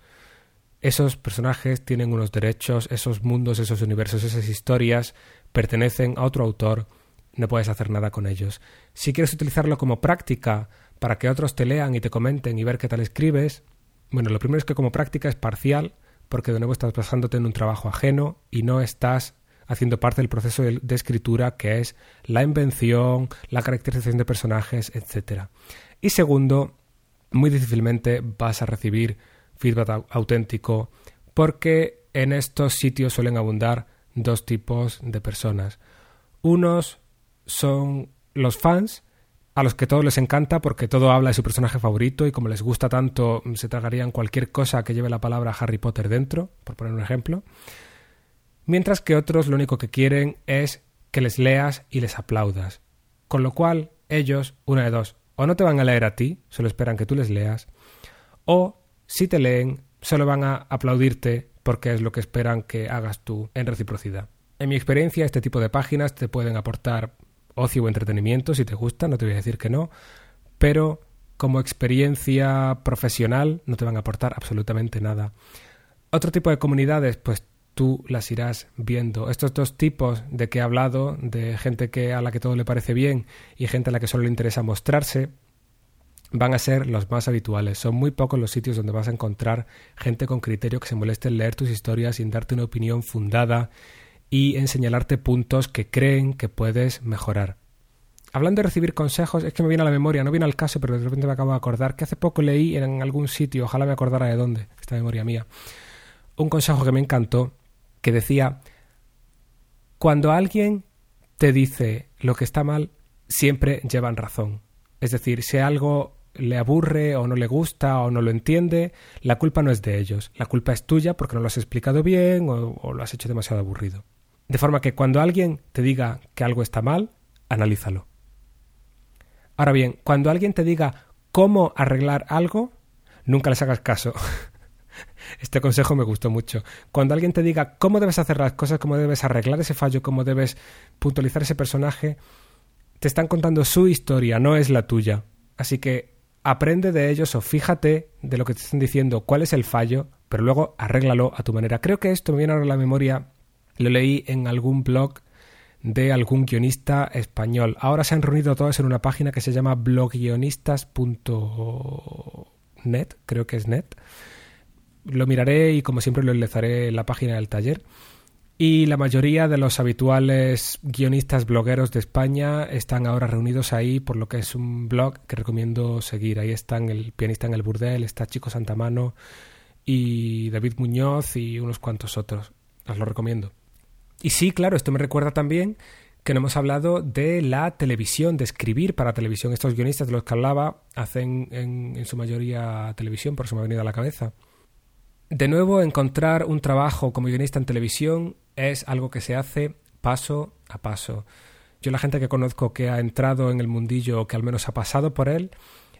esos personajes tienen unos derechos, esos mundos, esos universos, esas historias pertenecen a otro autor, no puedes hacer nada con ellos. Si quieres utilizarlo como práctica para que otros te lean y te comenten y ver qué tal escribes, bueno, lo primero es que como práctica es parcial, porque de nuevo estás basándote en un trabajo ajeno y no estás haciendo parte del proceso de, escritura que es la invención, la caracterización de personajes, etc. Y segundo, muy difícilmente vas a recibir feedback auténtico porque en estos sitios suelen abundar dos tipos de personas. Unos son los fans a los que todo les encanta porque todo habla de su personaje favorito y como les gusta tanto se tragarían cualquier cosa que lleve la palabra Harry Potter dentro, por poner un ejemplo. Mientras que otros lo único que quieren es que les leas y les aplaudas. Con lo cual ellos, una de dos, o no te van a leer a ti, solo esperan que tú les leas, o si te leen, solo van a aplaudirte porque es lo que esperan que hagas tú en reciprocidad. En mi experiencia, este tipo de páginas te pueden aportar ocio o entretenimiento si te gusta, no te voy a decir que no, pero como experiencia profesional no te van a aportar absolutamente nada. Otro tipo de comunidades, pues tú las irás viendo. Estos dos tipos de que he hablado, de gente que a la que todo le parece bien y gente a la que solo le interesa mostrarse, van a ser los más habituales. Son muy pocos los sitios donde vas a encontrar gente con criterio que se moleste en leer tus historias sin darte una opinión fundada y en señalarte puntos que creen que puedes mejorar. Hablando de recibir consejos, es que me viene a la memoria, no viene al caso, pero de repente me acabo de acordar que hace poco leí en algún sitio, ojalá me acordara de dónde, esta memoria mía, un consejo que me encantó, que decía, cuando alguien te dice lo que está mal, siempre llevan razón. Es decir, si algo le aburre o no le gusta o no lo entiende, la culpa no es de ellos, la culpa es tuya porque no lo has explicado bien o, lo has hecho demasiado aburrido. De forma que cuando alguien te diga que algo está mal, analízalo. Ahora bien, cuando alguien te diga cómo arreglar algo, nunca les hagas caso. Este consejo me gustó mucho. Cuando alguien te diga cómo debes hacer las cosas, cómo debes arreglar ese fallo, cómo debes puntualizar ese personaje, te están contando su historia, no es la tuya. Así que aprende de ellos o fíjate de lo que te están diciendo, cuál es el fallo, pero luego arréglalo a tu manera. Creo que esto me viene ahora la memoria lo leí en algún blog de algún guionista español. Ahora se han reunido todos en una página que se llama blogguionistas.net, creo que es net. Lo miraré y como siempre lo enlazaré en la página del taller. Y la mayoría de los habituales guionistas blogueros de España están ahora reunidos ahí, por lo que es un blog que recomiendo seguir. Ahí están el pianista en el burdel, está Chico Santamano y David Muñoz y unos cuantos otros. Os lo recomiendo. Y sí, claro, esto me recuerda también que no hemos hablado de la televisión, de escribir para televisión. Estos guionistas de los que hablaba hacen en, en su mayoría televisión, por eso me ha venido a la cabeza. De nuevo, encontrar un trabajo como guionista en televisión es algo que se hace paso a paso. Yo la gente que conozco que ha entrado en el mundillo o que al menos ha pasado por él,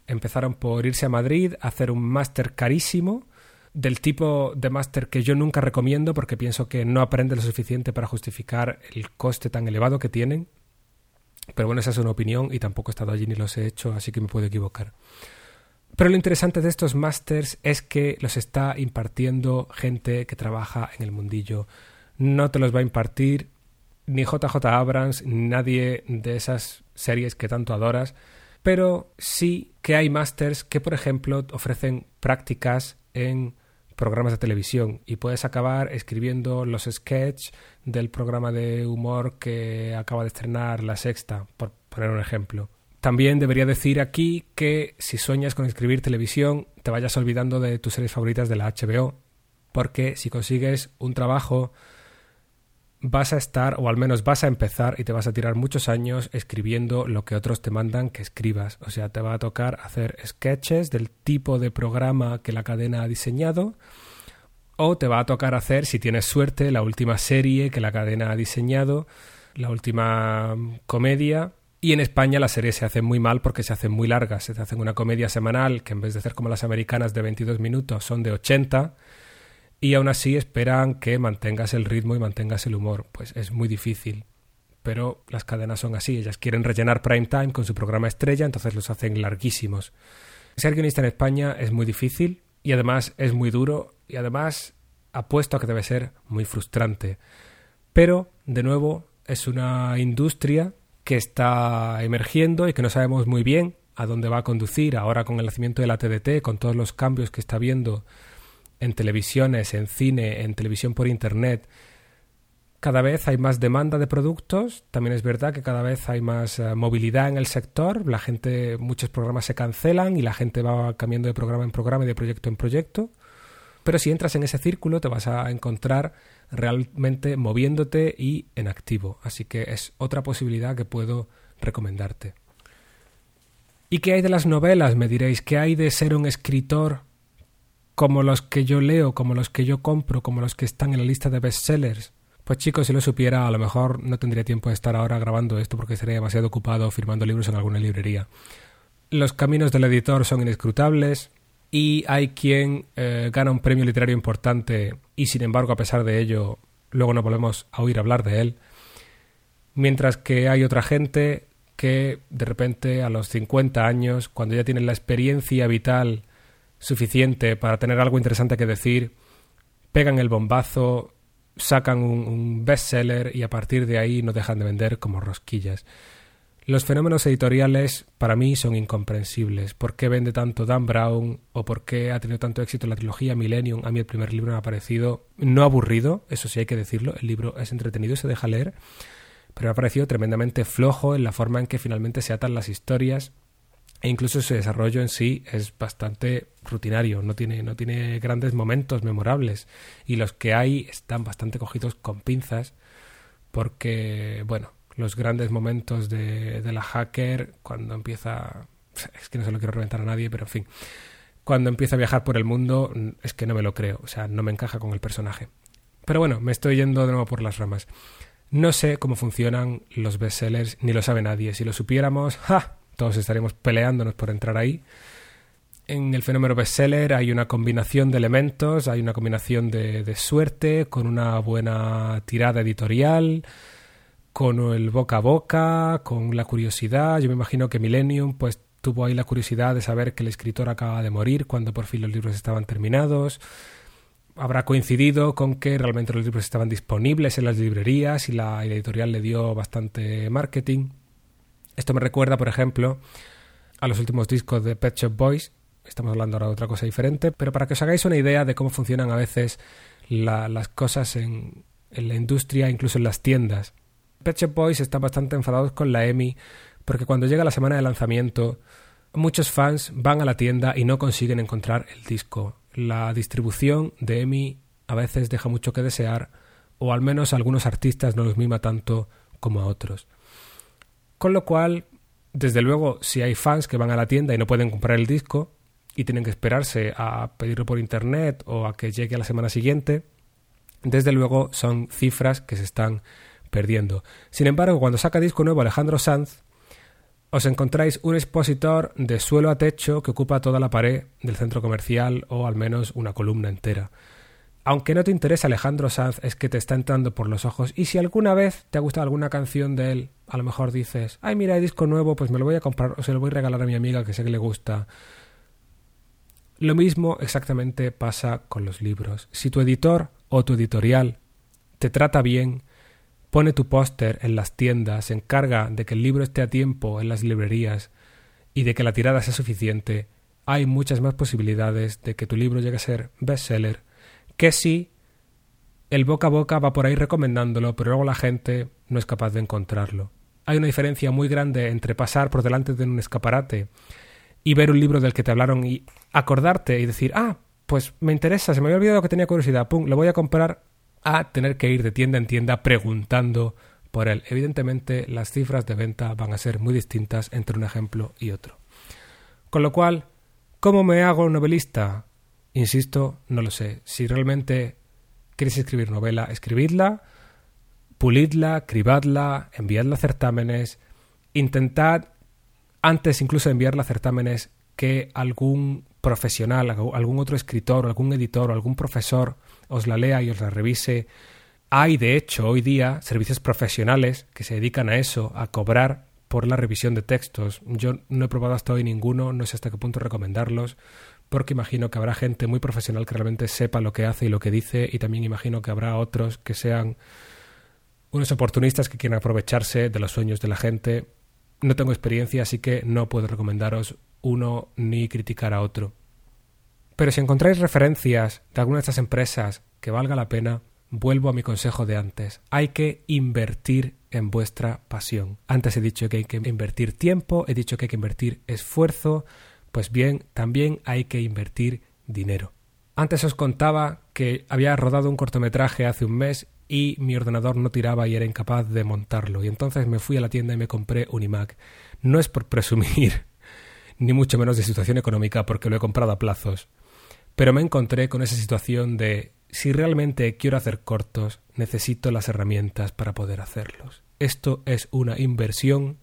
empezaron por irse a Madrid a hacer un máster carísimo, del tipo de máster que yo nunca recomiendo porque pienso que no aprende lo suficiente para justificar el coste tan elevado que tienen. Pero bueno, esa es una opinión y tampoco he estado allí ni los he hecho, así que me puedo equivocar. Pero lo interesante de estos másters es que los está impartiendo gente que trabaja en el mundillo. No te los va a impartir ni JJ Abrams, ni nadie de esas series que tanto adoras, pero sí que hay másters que, por ejemplo, ofrecen prácticas en programas de televisión y puedes acabar escribiendo los sketches del programa de humor que acaba de estrenar La Sexta, por poner un ejemplo. También debería decir aquí que si sueñas con escribir televisión, te vayas olvidando de tus series favoritas de la HBO, porque si consigues un trabajo vas a estar, o al menos vas a empezar, y te vas a tirar muchos años escribiendo lo que otros te mandan que escribas. O sea, te va a tocar hacer sketches del tipo de programa que la cadena ha diseñado, o te va a tocar hacer, si tienes suerte, la última serie que la cadena ha diseñado, la última comedia. Y en España las series se hacen muy mal porque se hacen muy largas. Se hacen una comedia semanal que en vez de ser como las americanas de 22 minutos son de 80 y aún así esperan que mantengas el ritmo y mantengas el humor. Pues es muy difícil. Pero las cadenas son así, ellas quieren rellenar prime time con su programa estrella, entonces los hacen larguísimos. Ser guionista en España es muy difícil y además es muy duro y además apuesto a que debe ser muy frustrante. Pero, de nuevo, es una industria que está emergiendo y que no sabemos muy bien a dónde va a conducir ahora con el nacimiento de la TDT, con todos los cambios que está viendo en televisiones, en cine, en televisión por Internet, cada vez hay más demanda de productos. También es verdad que cada vez hay más eh, movilidad en el sector. La gente, muchos programas se cancelan y la gente va cambiando de programa en programa y de proyecto en proyecto. Pero si entras en ese círculo te vas a encontrar realmente moviéndote y en activo. Así que es otra posibilidad que puedo recomendarte. ¿Y qué hay de las novelas? Me diréis, ¿qué hay de ser un escritor como los que yo leo, como los que yo compro, como los que están en la lista de bestsellers. Pues chicos, si lo supiera, a lo mejor no tendría tiempo de estar ahora grabando esto porque estaría demasiado ocupado firmando libros en alguna librería. Los caminos del editor son inescrutables y hay quien eh, gana un premio literario importante y sin embargo, a pesar de ello, luego no volvemos a oír hablar de él. Mientras que hay otra gente que de repente a los 50 años, cuando ya tienen la experiencia vital suficiente para tener algo interesante que decir, pegan el bombazo, sacan un, bestseller y a partir de ahí no dejan de vender como rosquillas. Los fenómenos editoriales para mí son incomprensibles. ¿Por qué vende tanto Dan Brown o por qué ha tenido tanto éxito la trilogía Millennium? A mí el primer libro me ha parecido no aburrido, eso sí hay que decirlo, el libro es entretenido y se deja leer, pero me ha parecido tremendamente flojo en la forma en que finalmente se atan las historias e incluso su desarrollo en sí es bastante rutinario, no tiene, no tiene grandes momentos memorables y los que hay están bastante cogidos con pinzas porque, bueno, los grandes momentos de, de la hacker cuando empieza, es que no se lo quiero reventar a nadie, pero en fin, cuando empieza a viajar por el mundo es que no me lo creo, o sea, no me encaja con el personaje. Pero bueno, me estoy yendo de nuevo por las ramas. No sé cómo funcionan los bestsellers, ni lo sabe nadie. Si lo supiéramos, ¡ja! todos estaremos peleándonos por entrar ahí. En el fenómeno bestseller hay una combinación de elementos, hay una combinación de, suerte, con una buena tirada editorial, con el boca a boca, con la curiosidad. Yo me imagino que Millennium pues tuvo ahí la curiosidad de saber que el escritor acaba de morir cuando por fin los libros estaban terminados. Habrá coincidido con que realmente los libros estaban disponibles en las librerías y la editorial le dio bastante marketing. Esto me recuerda, por ejemplo, a los últimos discos de Pet Shop Boys. Estamos hablando ahora de otra cosa diferente, pero para que os hagáis una idea de cómo funcionan a veces las cosas en, en, la industria, incluso en las tiendas. Pet Shop Boys están bastante enfadados con la EMI porque cuando llega la semana de lanzamiento, muchos fans van a la tienda y no consiguen encontrar el disco. La distribución de EMI a veces deja mucho que desear, o al menos algunos artistas no los mima tanto como a otros. Con lo cual, desde luego, si hay fans que van a la tienda y no pueden comprar el disco y tienen que esperarse a pedirlo por internet o a que llegue a la semana siguiente, desde luego son cifras que se están perdiendo. Sin embargo, cuando saca disco nuevo Alejandro Sanz, os encontráis un expositor de suelo a techo que ocupa toda la pared del centro comercial o al menos una columna entera. Aunque no te interesa Alejandro Sanz, es que te está entrando por los ojos. Y si alguna vez te ha gustado alguna canción de él, a lo mejor dices, ay, mira, hay disco nuevo, pues me lo voy a comprar o se lo voy a regalar a mi amiga que sé que le gusta. Lo mismo exactamente pasa con los libros. Si tu editor o tu editorial te trata bien, pone tu póster en las tiendas, se encarga de que el libro esté a tiempo en las librerías y de que la tirada sea suficiente, hay muchas más posibilidades de que tu libro llegue a ser bestseller que si el boca a boca va por ahí recomendándolo, pero luego la gente no es capaz de encontrarlo. Hay una diferencia muy grande entre pasar por delante de un escaparate y ver un libro del que te hablaron y acordarte y decir, ah, pues me interesa, se me había olvidado que tenía curiosidad, pum, lo voy a comprar a tener que ir de tienda en tienda preguntando por él. Evidentemente las cifras de venta van a ser muy distintas entre un ejemplo y otro. Con lo cual, ¿cómo me hago novelista? Insisto, no lo sé. Si realmente queréis escribir novela, escribidla, pulidla, cribadla, enviadla a certámenes, intentad, antes incluso de enviarla a certámenes, que algún profesional, algún otro escritor, algún editor algún profesor os la lea y os la revise. Hay, de hecho, hoy día servicios profesionales que se dedican a eso, a cobrar por la revisión de textos. Yo no he probado hasta hoy ninguno, no sé hasta qué punto recomendarlos, porque imagino que habrá gente muy profesional que realmente sepa lo que hace y lo que dice, y también imagino que habrá otros que sean unos oportunistas que quieran aprovecharse de los sueños de la gente. No tengo experiencia, así que no puedo recomendaros uno ni criticar a otro. Pero si encontráis referencias de alguna de estas empresas que valga la pena, vuelvo a mi consejo de antes. Hay que invertir en vuestra pasión. Antes he dicho que hay que invertir tiempo, he dicho que hay que invertir esfuerzo, pues bien, también hay que invertir dinero. Antes os contaba que había rodado un cortometraje hace un mes y mi ordenador no tiraba y era incapaz de montarlo. Y entonces me fui a la tienda y me compré un iMac. No es por presumir, ni mucho menos de situación económica, porque lo he comprado a plazos. Pero me encontré con esa situación de si realmente quiero hacer cortos, necesito las herramientas para poder hacerlos. Esto es una inversión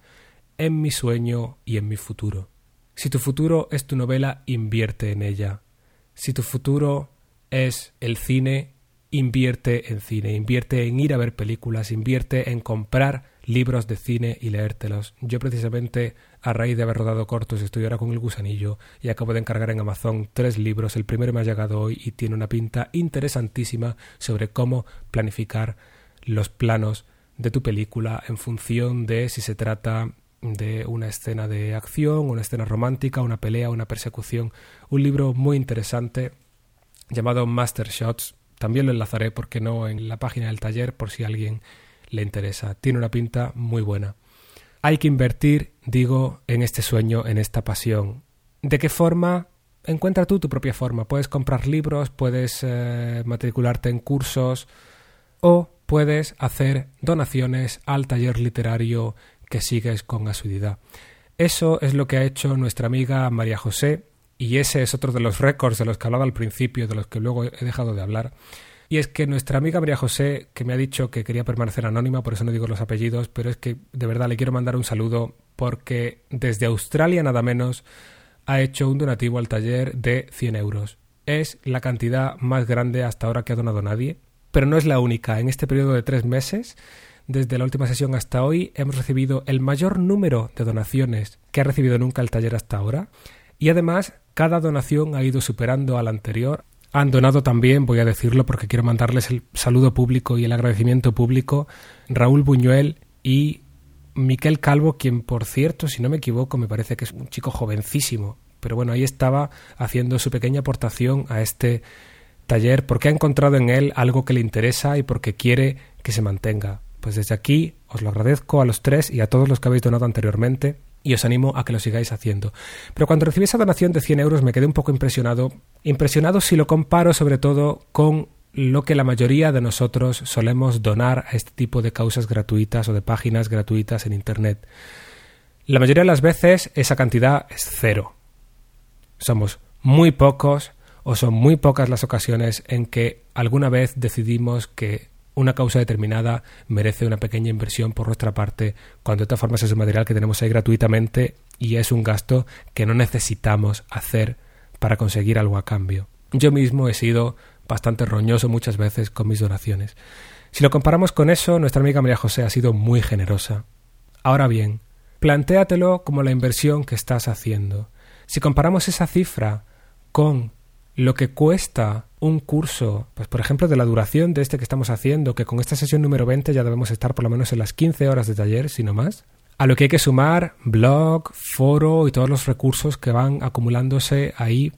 en mi sueño y en mi futuro. Si tu futuro es tu novela, invierte en ella. Si tu futuro es el cine, invierte en cine, invierte en ir a ver películas, invierte en comprar libros de cine y leértelos. Yo precisamente, a raíz de haber rodado cortos, estoy ahora con el gusanillo y acabo de encargar en Amazon tres libros. El primero me ha llegado hoy y tiene una pinta interesantísima sobre cómo planificar los planos de tu película en función de si se trata de una escena de acción, una escena romántica, una pelea, una persecución. Un libro muy interesante llamado Master Shots. También lo enlazaré, porque no, en la página del taller por si alguien le interesa. Tiene una pinta muy buena. Hay que invertir, digo, en este sueño, en esta pasión. ¿De qué forma? Encuentra tú tu propia forma. Puedes comprar libros, puedes eh, matricularte en cursos o puedes hacer donaciones al taller literario que sigues con asiduidad. Eso es lo que ha hecho nuestra amiga María José y ese es otro de los récords de los que hablaba al principio, de los que luego he dejado de hablar. Y es que nuestra amiga María José, que me ha dicho que quería permanecer anónima, por eso no digo los apellidos, pero es que de verdad le quiero mandar un saludo porque desde Australia nada menos ha hecho un donativo al taller de 100 euros. Es la cantidad más grande hasta ahora que ha donado nadie, pero no es la única. En este periodo de tres meses, desde la última sesión hasta hoy, hemos recibido el mayor número de donaciones que ha recibido nunca el taller hasta ahora. Y además, cada donación ha ido superando a la anterior han donado también, voy a decirlo porque quiero mandarles el saludo público y el agradecimiento público, Raúl Buñuel y Miquel Calvo, quien por cierto, si no me equivoco, me parece que es un chico jovencísimo, pero bueno, ahí estaba haciendo su pequeña aportación a este taller porque ha encontrado en él algo que le interesa y porque quiere que se mantenga. Pues desde aquí os lo agradezco a los tres y a todos los que habéis donado anteriormente y os animo a que lo sigáis haciendo. Pero cuando recibí esa donación de 100 euros me quedé un poco impresionado, impresionado si lo comparo sobre todo con lo que la mayoría de nosotros solemos donar a este tipo de causas gratuitas o de páginas gratuitas en Internet. La mayoría de las veces esa cantidad es cero. Somos muy pocos o son muy pocas las ocasiones en que alguna vez decidimos que una causa determinada merece una pequeña inversión por nuestra parte, cuando de todas formas es un material que tenemos ahí gratuitamente y es un gasto que no necesitamos hacer para conseguir algo a cambio. Yo mismo he sido bastante roñoso muchas veces con mis donaciones. Si lo comparamos con eso, nuestra amiga María José ha sido muy generosa. Ahora bien, plantéatelo como la inversión que estás haciendo. Si comparamos esa cifra con lo que cuesta un curso, pues por ejemplo de la duración de este que estamos haciendo, que con esta sesión número 20 ya debemos estar por lo menos en las 15 horas de taller, si no más, a lo que hay que sumar blog, foro y todos los recursos que van acumulándose ahí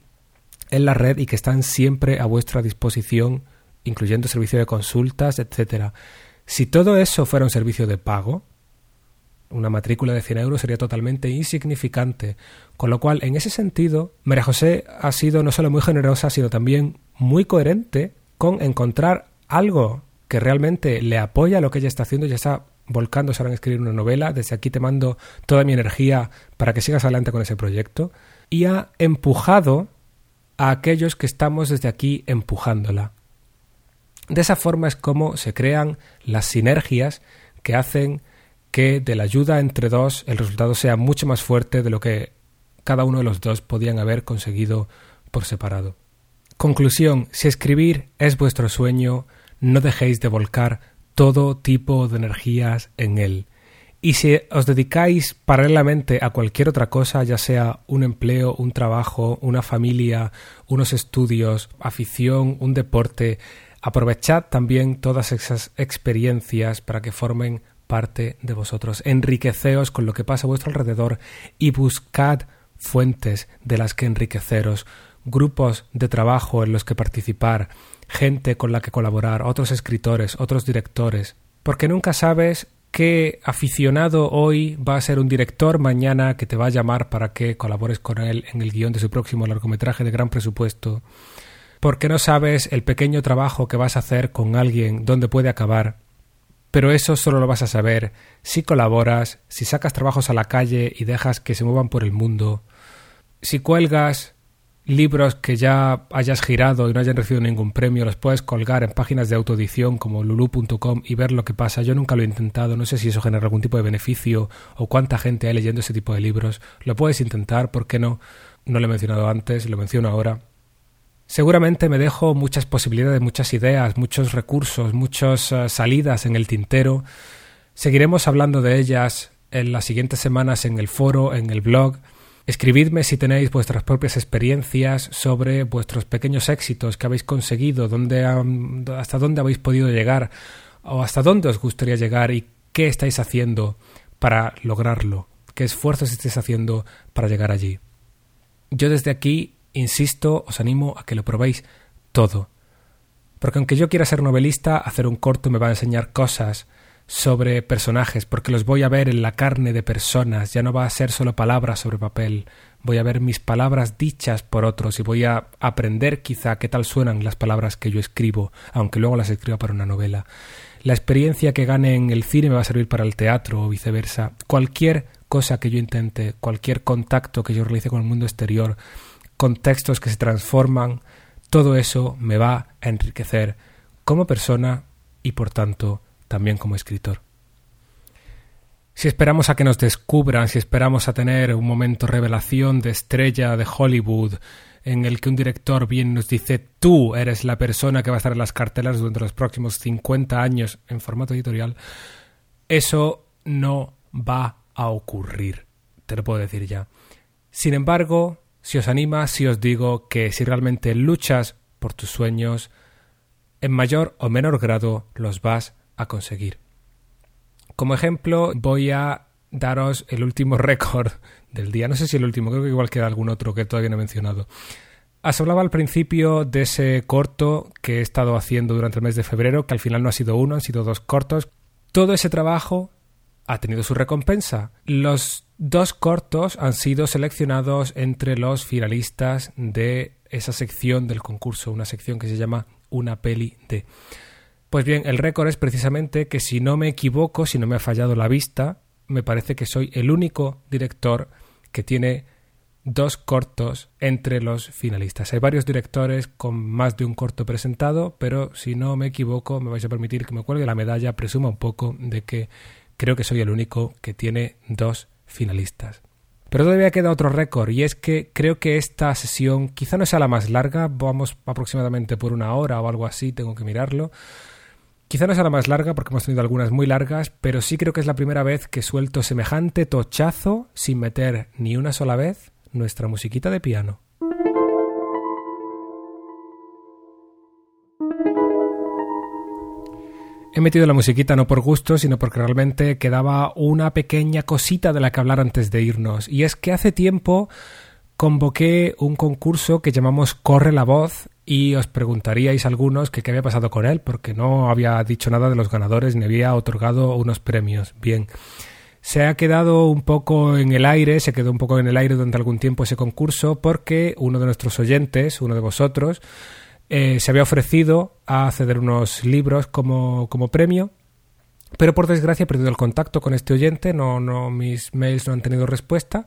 en la red y que están siempre a vuestra disposición, incluyendo servicio de consultas, etcétera. Si todo eso fuera un servicio de pago, una matrícula de 100 euros sería totalmente insignificante. Con lo cual, en ese sentido, María José ha sido no solo muy generosa, sino también muy coherente con encontrar algo que realmente le apoya lo que ella está haciendo, ya está volcándose ahora en escribir una novela. Desde aquí te mando toda mi energía para que sigas adelante con ese proyecto. Y ha empujado a aquellos que estamos desde aquí empujándola. De esa forma es como se crean las sinergias que hacen que de la ayuda entre dos el resultado sea mucho más fuerte de lo que cada uno de los dos podían haber conseguido por separado. Conclusión, si escribir es vuestro sueño, no dejéis de volcar todo tipo de energías en él. Y si os dedicáis paralelamente a cualquier otra cosa, ya sea un empleo, un trabajo, una familia, unos estudios, afición, un deporte, aprovechad también todas esas experiencias para que formen parte de vosotros. Enriqueceos con lo que pasa a vuestro alrededor y buscad fuentes de las que enriqueceros, grupos de trabajo en los que participar, gente con la que colaborar, otros escritores, otros directores, porque nunca sabes qué aficionado hoy va a ser un director mañana que te va a llamar para que colabores con él en el guion de su próximo largometraje de gran presupuesto, porque no sabes el pequeño trabajo que vas a hacer con alguien donde puede acabar, pero eso solo lo vas a saber si colaboras, si sacas trabajos a la calle y dejas que se muevan por el mundo, si cuelgas libros que ya hayas girado y no hayan recibido ningún premio, los puedes colgar en páginas de autoedición como lulu.com y ver lo que pasa. Yo nunca lo he intentado, no sé si eso genera algún tipo de beneficio o cuánta gente hay leyendo ese tipo de libros. Lo puedes intentar, ¿por qué no? No lo he mencionado antes, lo menciono ahora. Seguramente me dejo muchas posibilidades, muchas ideas, muchos recursos, muchas eh, salidas en el tintero. Seguiremos hablando de ellas en las siguientes semanas en el foro, en el blog. Escribidme si tenéis vuestras propias experiencias sobre vuestros pequeños éxitos que habéis conseguido, dónde, hasta dónde habéis podido llegar o hasta dónde os gustaría llegar y qué estáis haciendo para lograrlo, qué esfuerzos estáis haciendo para llegar allí. Yo desde aquí insisto, os animo a que lo probéis todo. Porque aunque yo quiera ser novelista, hacer un corto me va a enseñar cosas sobre personajes, porque los voy a ver en la carne de personas, ya no va a ser solo palabras sobre papel, voy a ver mis palabras dichas por otros y voy a aprender quizá qué tal suenan las palabras que yo escribo, aunque luego las escriba para una novela. La experiencia que gane en el cine me va a servir para el teatro o viceversa. Cualquier cosa que yo intente, cualquier contacto que yo realice con el mundo exterior, contextos que se transforman, todo eso me va a enriquecer como persona y por tanto también como escritor. Si esperamos a que nos descubran, si esperamos a tener un momento revelación de estrella de Hollywood, en el que un director bien nos dice tú eres la persona que va a estar en las cartelas durante los próximos 50 años en formato editorial, eso no va a ocurrir, te lo puedo decir ya. Sin embargo, si os anima, si os digo que si realmente luchas por tus sueños, en mayor o menor grado los vas a conseguir. Como ejemplo, voy a daros el último récord del día. No sé si el último, creo que igual queda algún otro que todavía no he mencionado. Os hablaba al principio de ese corto que he estado haciendo durante el mes de febrero, que al final no ha sido uno, han sido dos cortos. Todo ese trabajo ha tenido su recompensa. Los dos cortos han sido seleccionados entre los finalistas de esa sección del concurso, una sección que se llama una peli de. Pues bien, el récord es precisamente que si no me equivoco, si no me ha fallado la vista, me parece que soy el único director que tiene dos cortos entre los finalistas. Hay varios directores con más de un corto presentado, pero si no me equivoco, me vais a permitir que me cuelgue la medalla, presuma un poco de que creo que soy el único que tiene dos finalistas. Pero todavía queda otro récord y es que creo que esta sesión quizá no sea la más larga, vamos aproximadamente por una hora o algo así, tengo que mirarlo. Quizá no sea la más larga porque hemos tenido algunas muy largas, pero sí creo que es la primera vez que suelto semejante tochazo sin meter ni una sola vez nuestra musiquita de piano. He metido la musiquita no por gusto, sino porque realmente quedaba una pequeña cosita de la que hablar antes de irnos. Y es que hace tiempo convoqué un concurso que llamamos Corre la Voz y os preguntaríais algunos qué había pasado con él, porque no había dicho nada de los ganadores ni había otorgado unos premios. Bien, se ha quedado un poco en el aire, se quedó un poco en el aire durante algún tiempo ese concurso porque uno de nuestros oyentes, uno de vosotros, eh, se había ofrecido a ceder unos libros como, como premio pero por desgracia he perdido el contacto con este oyente, no, no, mis mails no han tenido respuesta,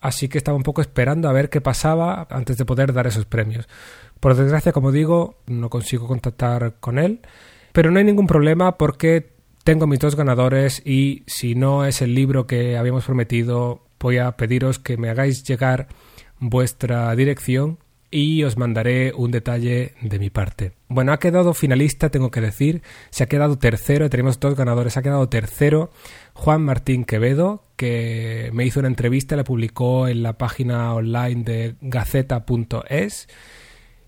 así que estaba un poco esperando a ver qué pasaba antes de poder dar esos premios. Por desgracia, como digo, no consigo contactar con él, pero no hay ningún problema porque tengo mis dos ganadores y si no es el libro que habíamos prometido, voy a pediros que me hagáis llegar vuestra dirección y os mandaré un detalle de mi parte. Bueno, ha quedado finalista, tengo que decir, se ha quedado tercero, tenemos dos ganadores, ha quedado tercero Juan Martín Quevedo, que me hizo una entrevista, la publicó en la página online de gaceta.es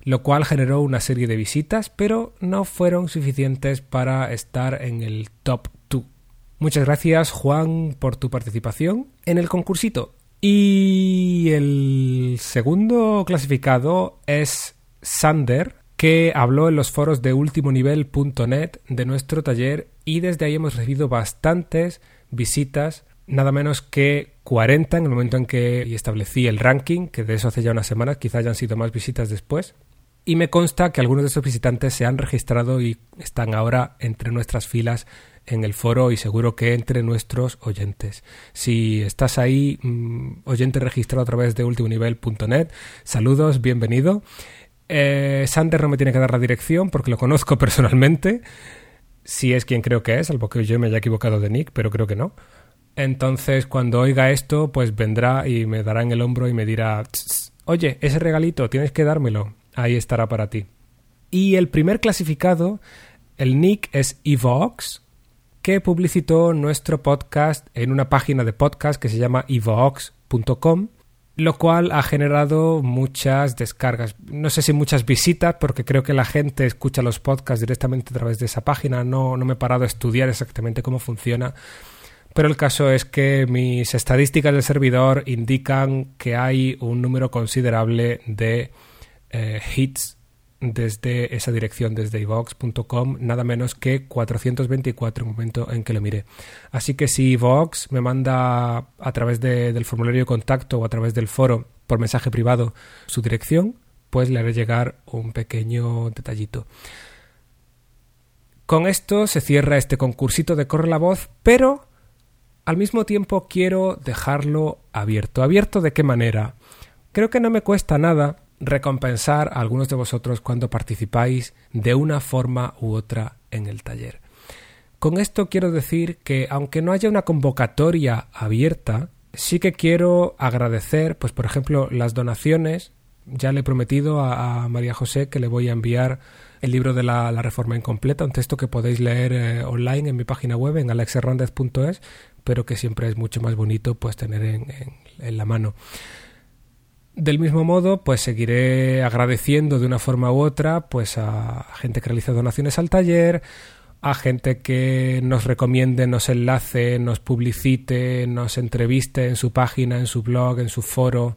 lo cual generó una serie de visitas, pero no fueron suficientes para estar en el top 2. Muchas gracias Juan por tu participación en el concursito. Y el segundo clasificado es Sander, que habló en los foros de ultimonivel.net de nuestro taller y desde ahí hemos recibido bastantes visitas, nada menos que 40 en el momento en que establecí el ranking, que de eso hace ya unas semanas, quizá hayan sido más visitas después. Y me consta que algunos de esos visitantes se han registrado y están ahora entre nuestras filas en el foro y seguro que entre nuestros oyentes. Si estás ahí, mm, oyente registrado a través de ultimonivel.net, saludos, bienvenido. Eh, Sander no me tiene que dar la dirección porque lo conozco personalmente, si es quien creo que es, salvo que yo me haya equivocado de nick, pero creo que no. Entonces, cuando oiga esto, pues vendrá y me dará en el hombro y me dirá, oye, ese regalito tienes que dármelo ahí estará para ti. Y el primer clasificado, el nick es Evox, que publicitó nuestro podcast en una página de podcast que se llama evox.com, lo cual ha generado muchas descargas. No sé si muchas visitas, porque creo que la gente escucha los podcasts directamente a través de esa página. No, no me he parado a estudiar exactamente cómo funciona. Pero el caso es que mis estadísticas del servidor indican que hay un número considerable de eh, hits desde esa dirección, desde ivox.com, nada menos que 424 en el momento en que lo miré. Así que si Vox me manda a través del formulario de contacto o a través del foro por mensaje privado su dirección, pues le haré llegar un pequeño detallito. Con esto se cierra este concursito de Corre la Voz, pero al mismo tiempo quiero dejarlo abierto. ¿Abierto de qué manera? Creo que no me cuesta nada recompensar a algunos de vosotros cuando participáis de una forma u otra en el taller. Con esto quiero decir que aunque no haya una convocatoria abierta, sí que quiero agradecer, pues por ejemplo, las donaciones. Ya le he prometido a, María José que le voy a enviar el libro de la, Reforma Incompleta, un texto que podéis leer eh, online en mi página web en alexherrandez.es, pero que siempre es mucho más bonito pues tener en la mano. Del mismo modo, pues seguiré agradeciendo de una forma u otra pues a gente que realiza donaciones al taller, a gente que nos recomiende, nos enlace, nos publicite, nos entreviste en su página, en su blog, en su foro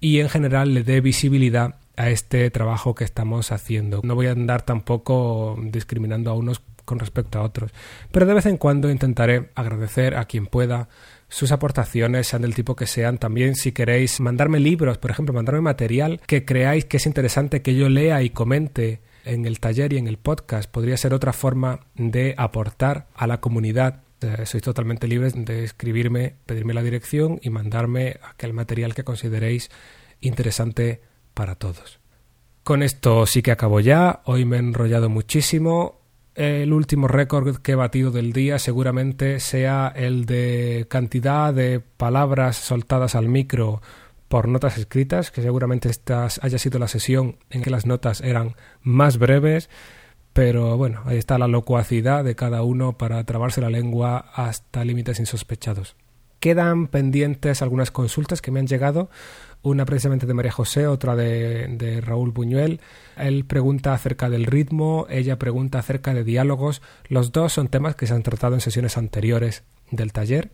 y en general le dé visibilidad a este trabajo que estamos haciendo. No voy a andar tampoco discriminando a unos con respecto a otros, pero de vez en cuando intentaré agradecer a quien pueda sus aportaciones, sean del tipo que sean. También si queréis mandarme libros, por ejemplo, mandarme material que creáis que es interesante que yo lea y comente en el taller y en el podcast podría ser otra forma de aportar a la comunidad. Eh, sois totalmente libres de escribirme, pedirme la dirección y mandarme aquel material que consideréis interesante para todos. Con esto sí que acabo ya. Hoy me he enrollado muchísimo. El último récord que he batido del día seguramente sea el de cantidad de palabras soltadas al micro por notas escritas, que seguramente esta haya sido la sesión en que las notas eran más breves, pero bueno, ahí está la locuacidad de cada uno para trabarse la lengua hasta límites insospechados. Quedan pendientes algunas consultas que me han llegado, una precisamente de María José, otra de, Raúl Buñuel. Él pregunta acerca del ritmo, ella pregunta acerca de diálogos. Los dos son temas que se han tratado en sesiones anteriores del taller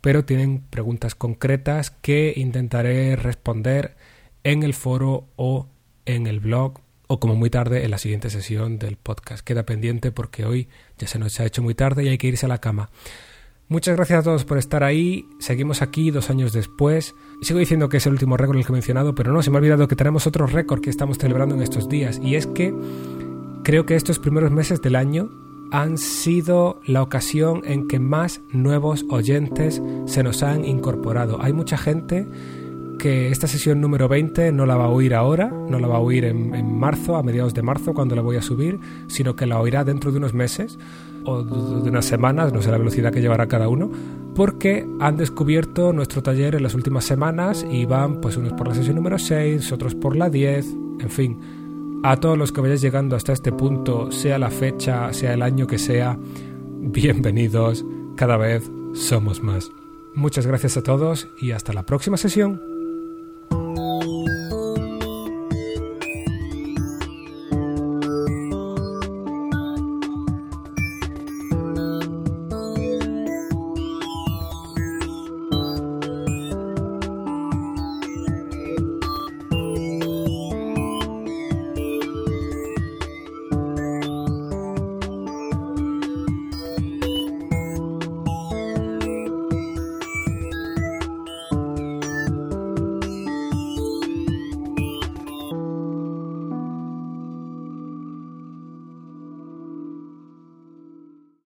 pero tienen preguntas concretas que intentaré responder en el foro o en el blog o como muy tarde en la siguiente sesión del podcast. Queda pendiente porque hoy ya se nos ha hecho muy tarde y hay que irse a la cama. Muchas gracias a todos por estar ahí. Seguimos aquí dos años después. Sigo diciendo que es el último récord el que he mencionado, pero no, se me ha olvidado que tenemos otro récord que estamos celebrando en estos días. Y es que creo que estos primeros meses del año han sido la ocasión en que más nuevos oyentes se nos han incorporado. Hay mucha gente que esta sesión número 20 no la va a oír ahora, no la va a oír en, marzo, a mediados de marzo, cuando la voy a subir, sino que la oirá dentro de unos meses o de unas semanas, no sé la velocidad que llevará cada uno, porque han descubierto nuestro taller en las últimas semanas y van pues unos por la sesión número 6, otros por la 10, en fin a todos los que vayáis llegando hasta este punto, sea la fecha, sea el año que sea, bienvenidos, cada vez somos más. Muchas gracias a todos y hasta la próxima sesión.